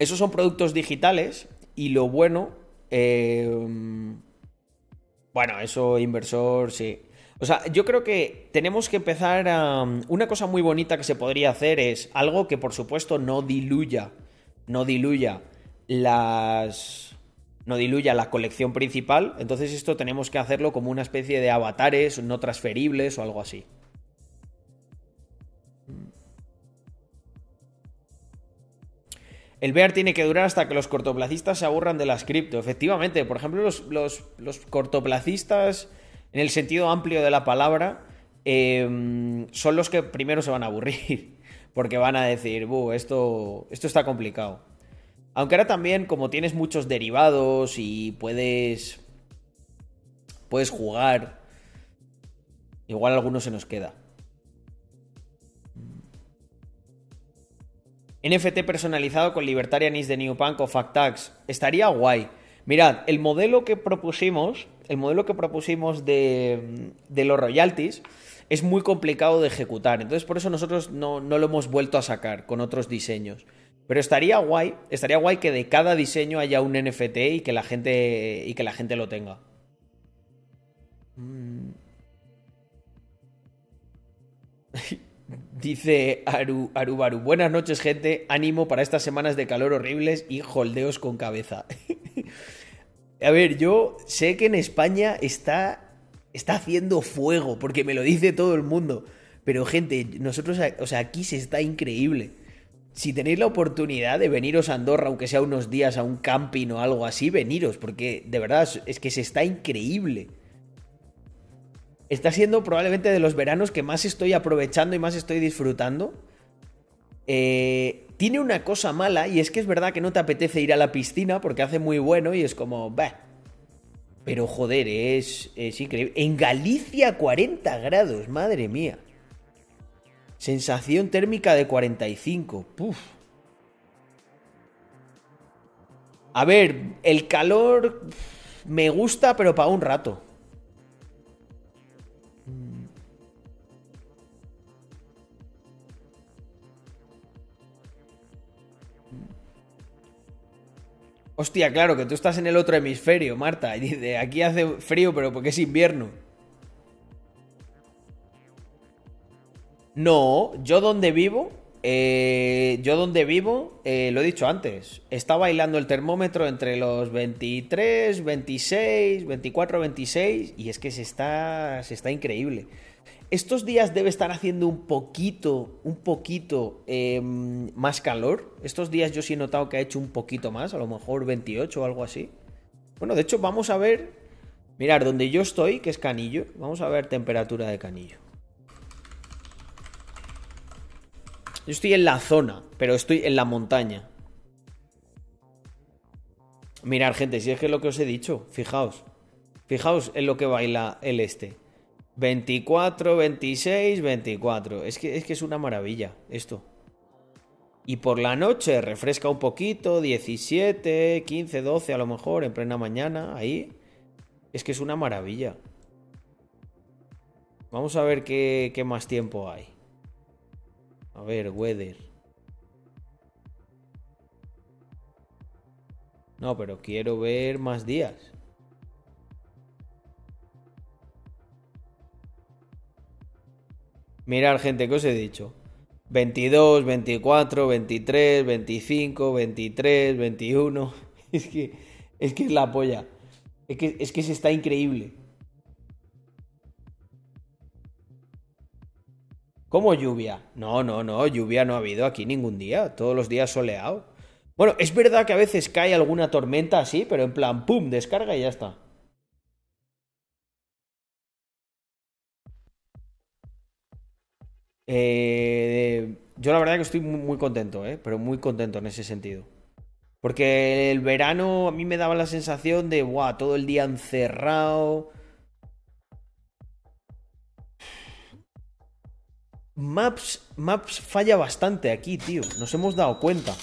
esos son productos digitales y lo bueno... Eh, bueno, eso inversor, sí. O sea, yo creo que tenemos que empezar a... Una cosa muy bonita que se podría hacer es algo que por supuesto no diluya, no diluya las... No diluya la colección principal, entonces esto tenemos que hacerlo como una especie de avatares no transferibles o algo así. El bear tiene que durar hasta que los cortoplacistas se aburran de las cripto. Efectivamente, por ejemplo, los, cortoplacistas, en el sentido amplio de la palabra, em, son los que primero se van a aburrir. [LAUGHS] Porque van a decir, esto, esto está complicado. Aunque ahora también, como tienes muchos derivados y puedes. Puedes jugar. Igual alguno se nos queda. NFT personalizado con Libertarianis de New Punk o Factax. Estaría guay. Mirad, el modelo que propusimos, el modelo que propusimos de, los royalties es muy complicado de ejecutar. Entonces, por eso nosotros no, no, lo hemos vuelto a sacar con otros diseños. Pero estaría guay, estaría guay que de cada diseño haya un NFT y que la gente, y que la gente lo tenga. Mm. [LAUGHS] Dice Aru, Arubaru, buenas noches gente, ánimo para estas semanas de calor horribles y holdeos con cabeza. [LAUGHS] A ver, yo sé que en España está, está haciendo fuego, porque me lo dice todo el mundo. Pero gente, nosotros, o sea, aquí se está increíble. Si tenéis la oportunidad de veniros a Andorra, aunque sea unos días a un camping o algo así, veniros, porque de verdad es que se está increíble está siendo probablemente de los veranos que más estoy aprovechando y más estoy disfrutando. Eh, tiene una cosa mala y es que es verdad que no te apetece ir a la piscina porque hace muy bueno y es como, bah. Pero joder, es, es increíble. En Galicia 40 grados, madre mía. Sensación térmica de 45. Puf. A ver, el calor me gusta, pero para un rato. Hostia, claro, que tú estás en el otro hemisferio, Marta. Y aquí hace frío, pero porque es invierno. No, yo donde vivo, eh, yo donde vivo, eh, lo he dicho antes, está bailando el termómetro entre los 23, 26, 24, 26 y es que se está, se está increíble. Estos días debe estar haciendo un poquito, un poquito em, más calor. Estos días yo sí he notado que ha hecho un poquito más, a lo mejor 28 o algo así. Bueno, de hecho vamos a ver, mirar, donde yo estoy, que es Canillo, vamos a ver temperatura de Canillo. Yo estoy en la zona, pero estoy en la montaña. Mirar, gente, si es que es lo que os he dicho, fijaos. Fijaos en lo que baila el este. 24, 26, 24. Es que, es que es una maravilla esto. Y por la noche refresca un poquito, 17, 15, 12 a lo mejor, en plena mañana, ahí. Es que es una maravilla. Vamos a ver qué, qué más tiempo hay. A ver, weather. No, pero quiero ver más días. Mirar, gente, ¿qué os he dicho? 22, 24, 23, 25, 23, 21. Es que es, que es la polla. Es que, es que se está increíble. ¿Cómo lluvia? No, no, no, lluvia no ha habido aquí ningún día. Todos los días soleado. Bueno, es verdad que a veces cae alguna tormenta así, pero en plan, ¡pum! Descarga y ya está. Eh, yo la verdad que estoy muy, contento, eh, pero muy contento en ese sentido. Porque el verano a mí me daba la sensación de, todo el día encerrado. Maps, Maps falla bastante aquí, tío. Nos hemos dado cuenta.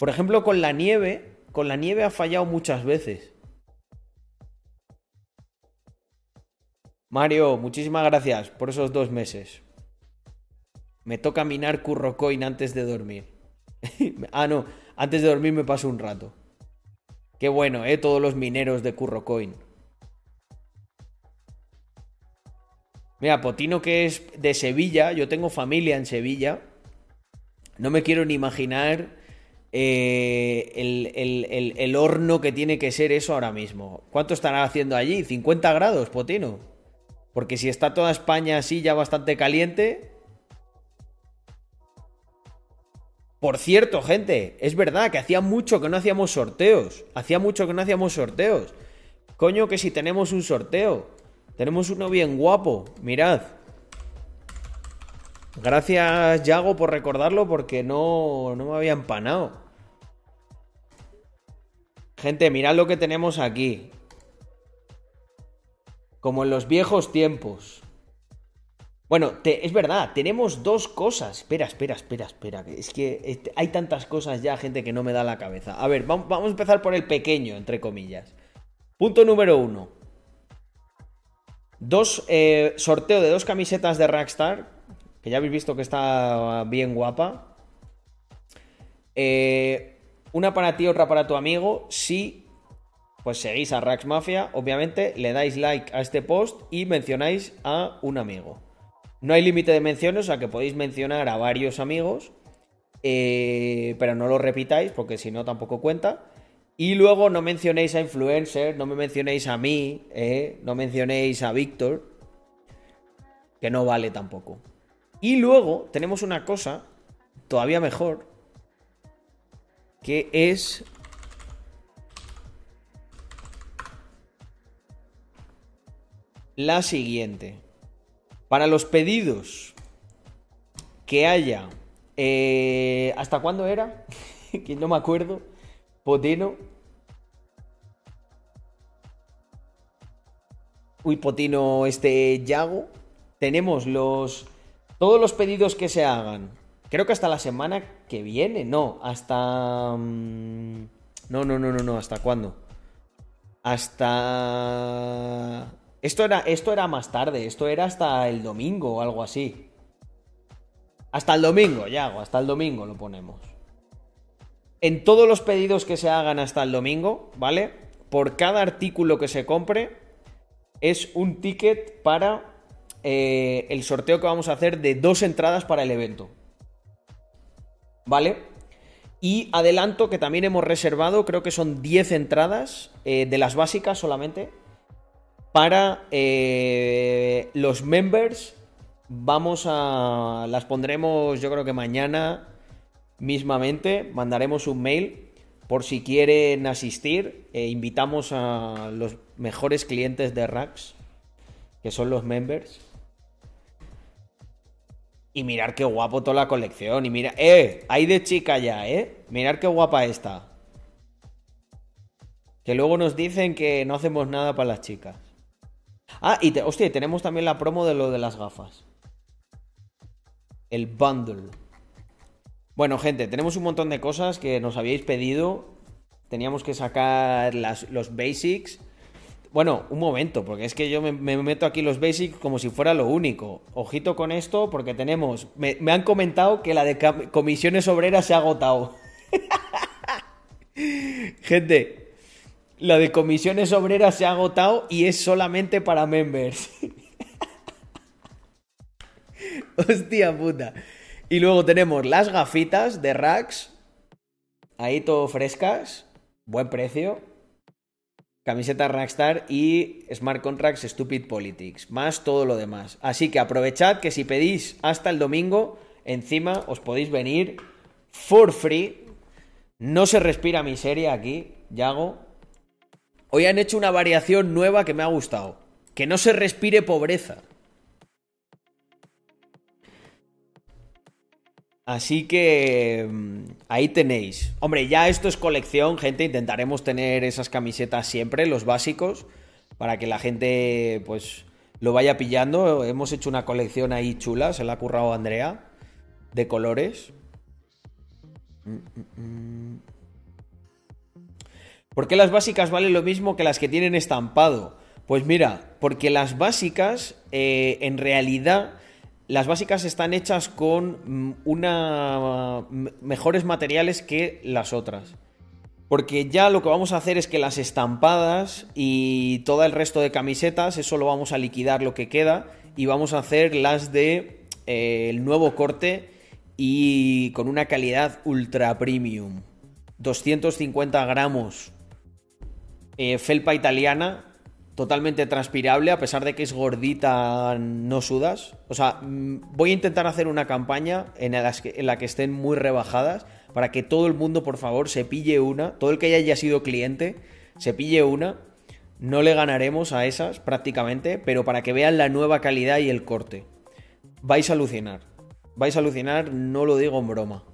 Por ejemplo, con la nieve. Con la nieve ha fallado muchas veces. Mario, muchísimas gracias por esos dos meses. Me toca minar Currocoin antes de dormir. [LAUGHS] ah, no, antes de dormir me paso un rato. Qué bueno, ¿eh? Todos los mineros de Currocoin. Mira, Potino que es de Sevilla, yo tengo familia en Sevilla. No me quiero ni imaginar eh, el, horno que tiene que ser eso ahora mismo. ¿Cuánto estará haciendo allí? ¿50 grados, Potino? Porque si está toda España así ya bastante caliente... Por cierto, gente, es verdad que hacía mucho que no hacíamos sorteos. Hacía mucho que no hacíamos sorteos. Coño, que si tenemos un sorteo. Tenemos uno bien guapo, mirad. Gracias, Yago, por recordarlo porque no, no me había empanado. Gente, mirad lo que tenemos aquí. Como en los viejos tiempos. Bueno, es verdad, tenemos dos cosas. Espera, espera, espera, espera. Es que este, hay tantas cosas ya, gente, que no me da la cabeza. A ver, vamos a empezar por el pequeño, entre comillas. Punto número uno. Dos, eh, sorteo de dos camisetas de Rockstar, que ya habéis visto que está bien guapa. Eh, una para ti, otra para tu amigo. Si pues seguís a Rax Mafia, obviamente le dais like a este post y mencionáis a un amigo. No hay límite de menciones, o sea que podéis mencionar a varios amigos, eh, pero no lo repitáis porque si no tampoco cuenta. Y luego no mencionéis a influencers, no me mencionéis a mí, eh, no mencionéis a Víctor, que no vale tampoco. Y luego tenemos una cosa todavía mejor, que es... La siguiente. Para los pedidos que haya... Eh, ¿Hasta cuándo era? [LAUGHS] que no me acuerdo. Potino. Uy, Potino, este Yago. Tenemos los. Todos los pedidos que se hagan. Creo que hasta la semana que viene. No, hasta. Mm, no, no, no, no, no. ¿Hasta cuándo? Hasta. Esto era, esto era más tarde. Esto era hasta el domingo o algo así. Hasta el domingo, Yago. Hasta el domingo lo ponemos en todos los pedidos que se hagan hasta el domingo, ¿vale? Por cada artículo que se compre es un ticket para eh, el sorteo que vamos a hacer de dos entradas para el evento. ¿Vale? Y adelanto que también hemos reservado, creo que son 10 entradas eh, de las básicas solamente. Para eh, los members vamos a... Las pondremos yo creo que mañana mismamente mandaremos un mail por si quieren asistir. E invitamos a los mejores clientes de Rax, que son los members. Y mirar qué guapo toda la colección. Y mira, ¡eh! Hay de chica ya, ¿eh? Mirar qué guapa está. Que luego nos dicen que no hacemos nada para las chicas. Ah, y hostia, tenemos también la promo de lo de las gafas. El bundle. Bueno, gente, tenemos un montón de cosas que nos habíais pedido. Teníamos que sacar los basics. Bueno, un momento, porque es que yo me, meto aquí los basics como si fuera lo único. Ojito con esto, porque tenemos. Me, han comentado que la de comisiones obreras se ha agotado. [LAUGHS] Gente, la de comisiones obreras se ha agotado y es solamente para members. [LAUGHS] Hostia puta. Y luego tenemos las gafitas de Rax. Ahí todo frescas. Buen precio. Camiseta Rackstar y Smart Contracts Stupid Politics. Más todo lo demás. Así que aprovechad que si pedís hasta el domingo, encima os podéis venir for free. No se respira miseria aquí, Yago. Hoy han hecho una variación nueva que me ha gustado. Que no se respire pobreza. Así que mm, ahí tenéis. Hombre, ya esto es colección, gente. Intentaremos tener esas camisetas siempre, los básicos, para que la gente, pues, lo vaya pillando. Hemos hecho una colección ahí chula, se la ha currado Andrea, de colores. ¿Por qué las básicas valen lo mismo que las que tienen estampado? Pues mira, porque las básicas, eh, en realidad, las básicas están hechas con mm, una mejores materiales que las otras. Porque ya lo que vamos a hacer es que las estampadas y todo el resto de camisetas, eso lo vamos a liquidar lo que queda y vamos a hacer las de eh, el nuevo corte y con una calidad ultra premium. 250 gramos. Eh, felpa italiana, totalmente transpirable, a pesar de que es gordita, no sudas. O sea, mm, voy a intentar hacer una campaña en la que estén muy rebajadas para que todo el mundo, por favor, se pille una. Todo el que haya sido cliente, se pille una. No le ganaremos a esas prácticamente, pero para que vean la nueva calidad y el corte. Vais a alucinar. Vais a alucinar, no lo digo en broma.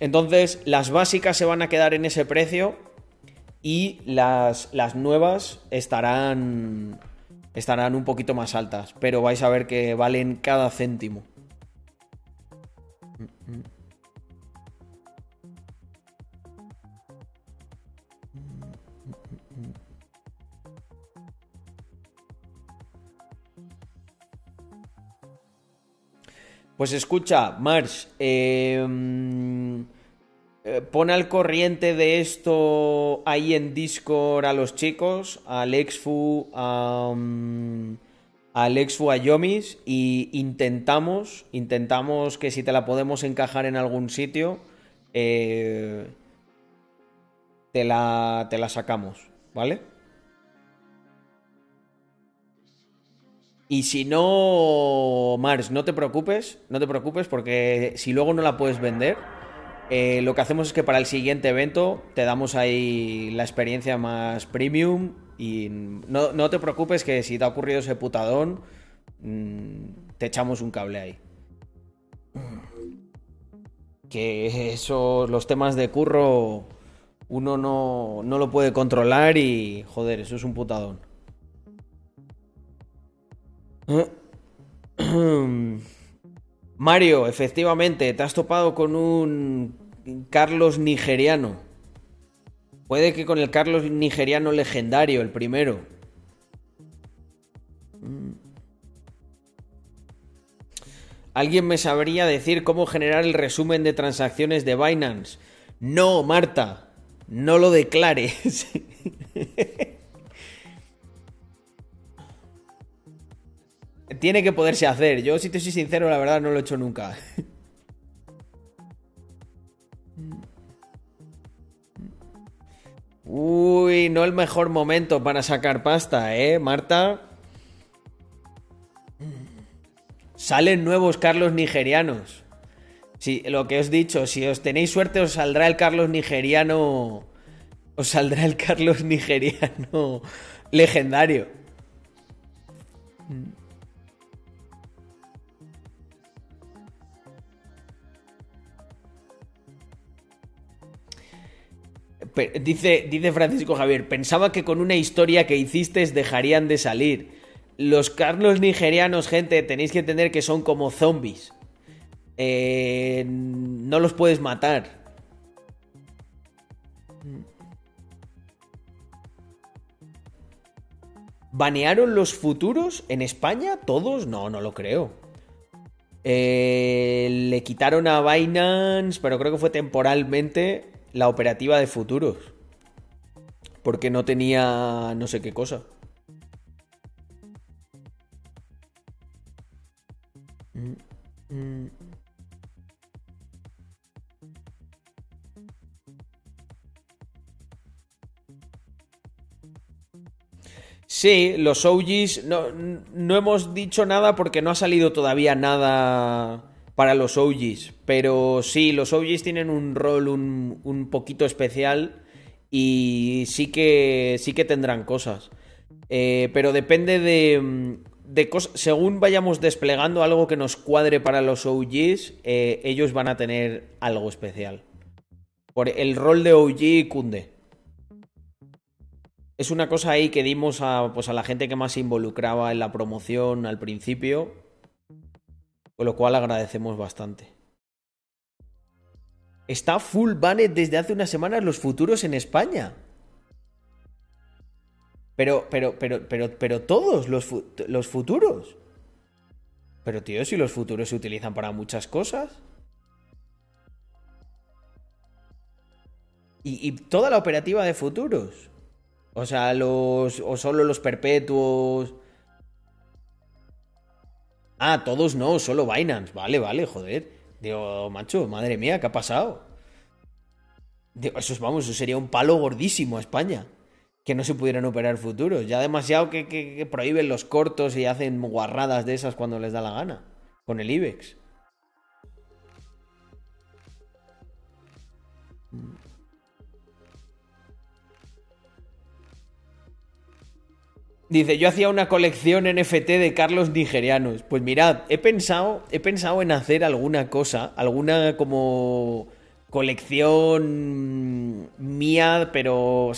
Entonces, las básicas se van a quedar en ese precio y las, las nuevas estarán, estarán un poquito más altas, pero vais a ver que valen cada céntimo. Pues escucha, Marsh, em, eh, pon al corriente de esto ahí en Discord a los chicos, a Alexfu, a, mm, a Alexfu, a Yomis, y intentamos, intentamos que si te la podemos encajar en algún sitio, eh, te, la, te la sacamos, ¿vale? Y si no, Mars, no te preocupes, no te preocupes porque si luego no la puedes vender, eh, lo que hacemos es que para el siguiente evento te damos ahí la experiencia más premium y no, te preocupes que si te ha ocurrido ese putadón, mm, te echamos un cable ahí. Que eso, los temas de curro, uno no, no lo puede controlar y joder, eso es un putadón. [CLEARS THROAT] Mario, efectivamente, te has topado con un Carlos nigeriano. Puede que con el Carlos nigeriano legendario, el primero. ¿Alguien me sabría decir cómo generar el resumen de transacciones de Binance? No, Marta, no lo declares. [LAUGHS] tiene que poderse hacer. Yo, si te soy sincero, la verdad no lo he hecho nunca. [LAUGHS] Uy, no el mejor momento para sacar pasta, ¿eh, Marta? Salen nuevos Carlos nigerianos. Sí, lo que os he dicho, si os tenéis suerte os saldrá el Carlos nigeriano... Os saldrá el Carlos nigeriano [LAUGHS] legendario. Dice, dice Francisco Javier, pensaba que con una historia que hiciste dejarían de salir. Los Carlos nigerianos, gente, tenéis que entender que son como zombies. Eh, no los puedes matar. ¿Banearon los futuros en España? ¿Todos? No, no lo creo. Eh, le quitaron a Binance, pero creo que fue temporalmente la operativa de futuros. Porque no tenía no sé qué cosa. Sí, los OGs no, no, hemos dicho nada porque no ha salido todavía nada para los OGs. Pero sí, los OGs tienen un rol un, poquito especial y sí que, sí que tendrán cosas. Eh, pero depende de, de cosas. Según vayamos desplegando algo que nos cuadre para los OGs, eh, ellos van a tener algo especial. Por el rol de OG cunde. es una cosa ahí que dimos a, pues a la gente que más se involucraba en la promoción al principio, con lo cual agradecemos bastante. Está full banned desde hace unas semanas los futuros en España. Pero, pero, pero, pero, pero todos los, los futuros. Pero tío, si los futuros se utilizan para muchas cosas. Y, y toda la operativa de futuros. O sea, los. O solo los perpetuos. Ah, todos no, solo Binance. Vale, vale, joder. Digo, macho, madre mía, ¿qué ha pasado? eso, vamos, eso sería un palo gordísimo a España. Que no se pudieran operar futuros. Ya demasiado que, que prohíben los cortos y hacen guarradas de esas cuando les da la gana. Con el IBEX. Dice, yo hacía una colección NFT de Carlos nigerianos. Pues mirad, he pensado, he pensado en hacer alguna cosa, alguna como colección mía, pero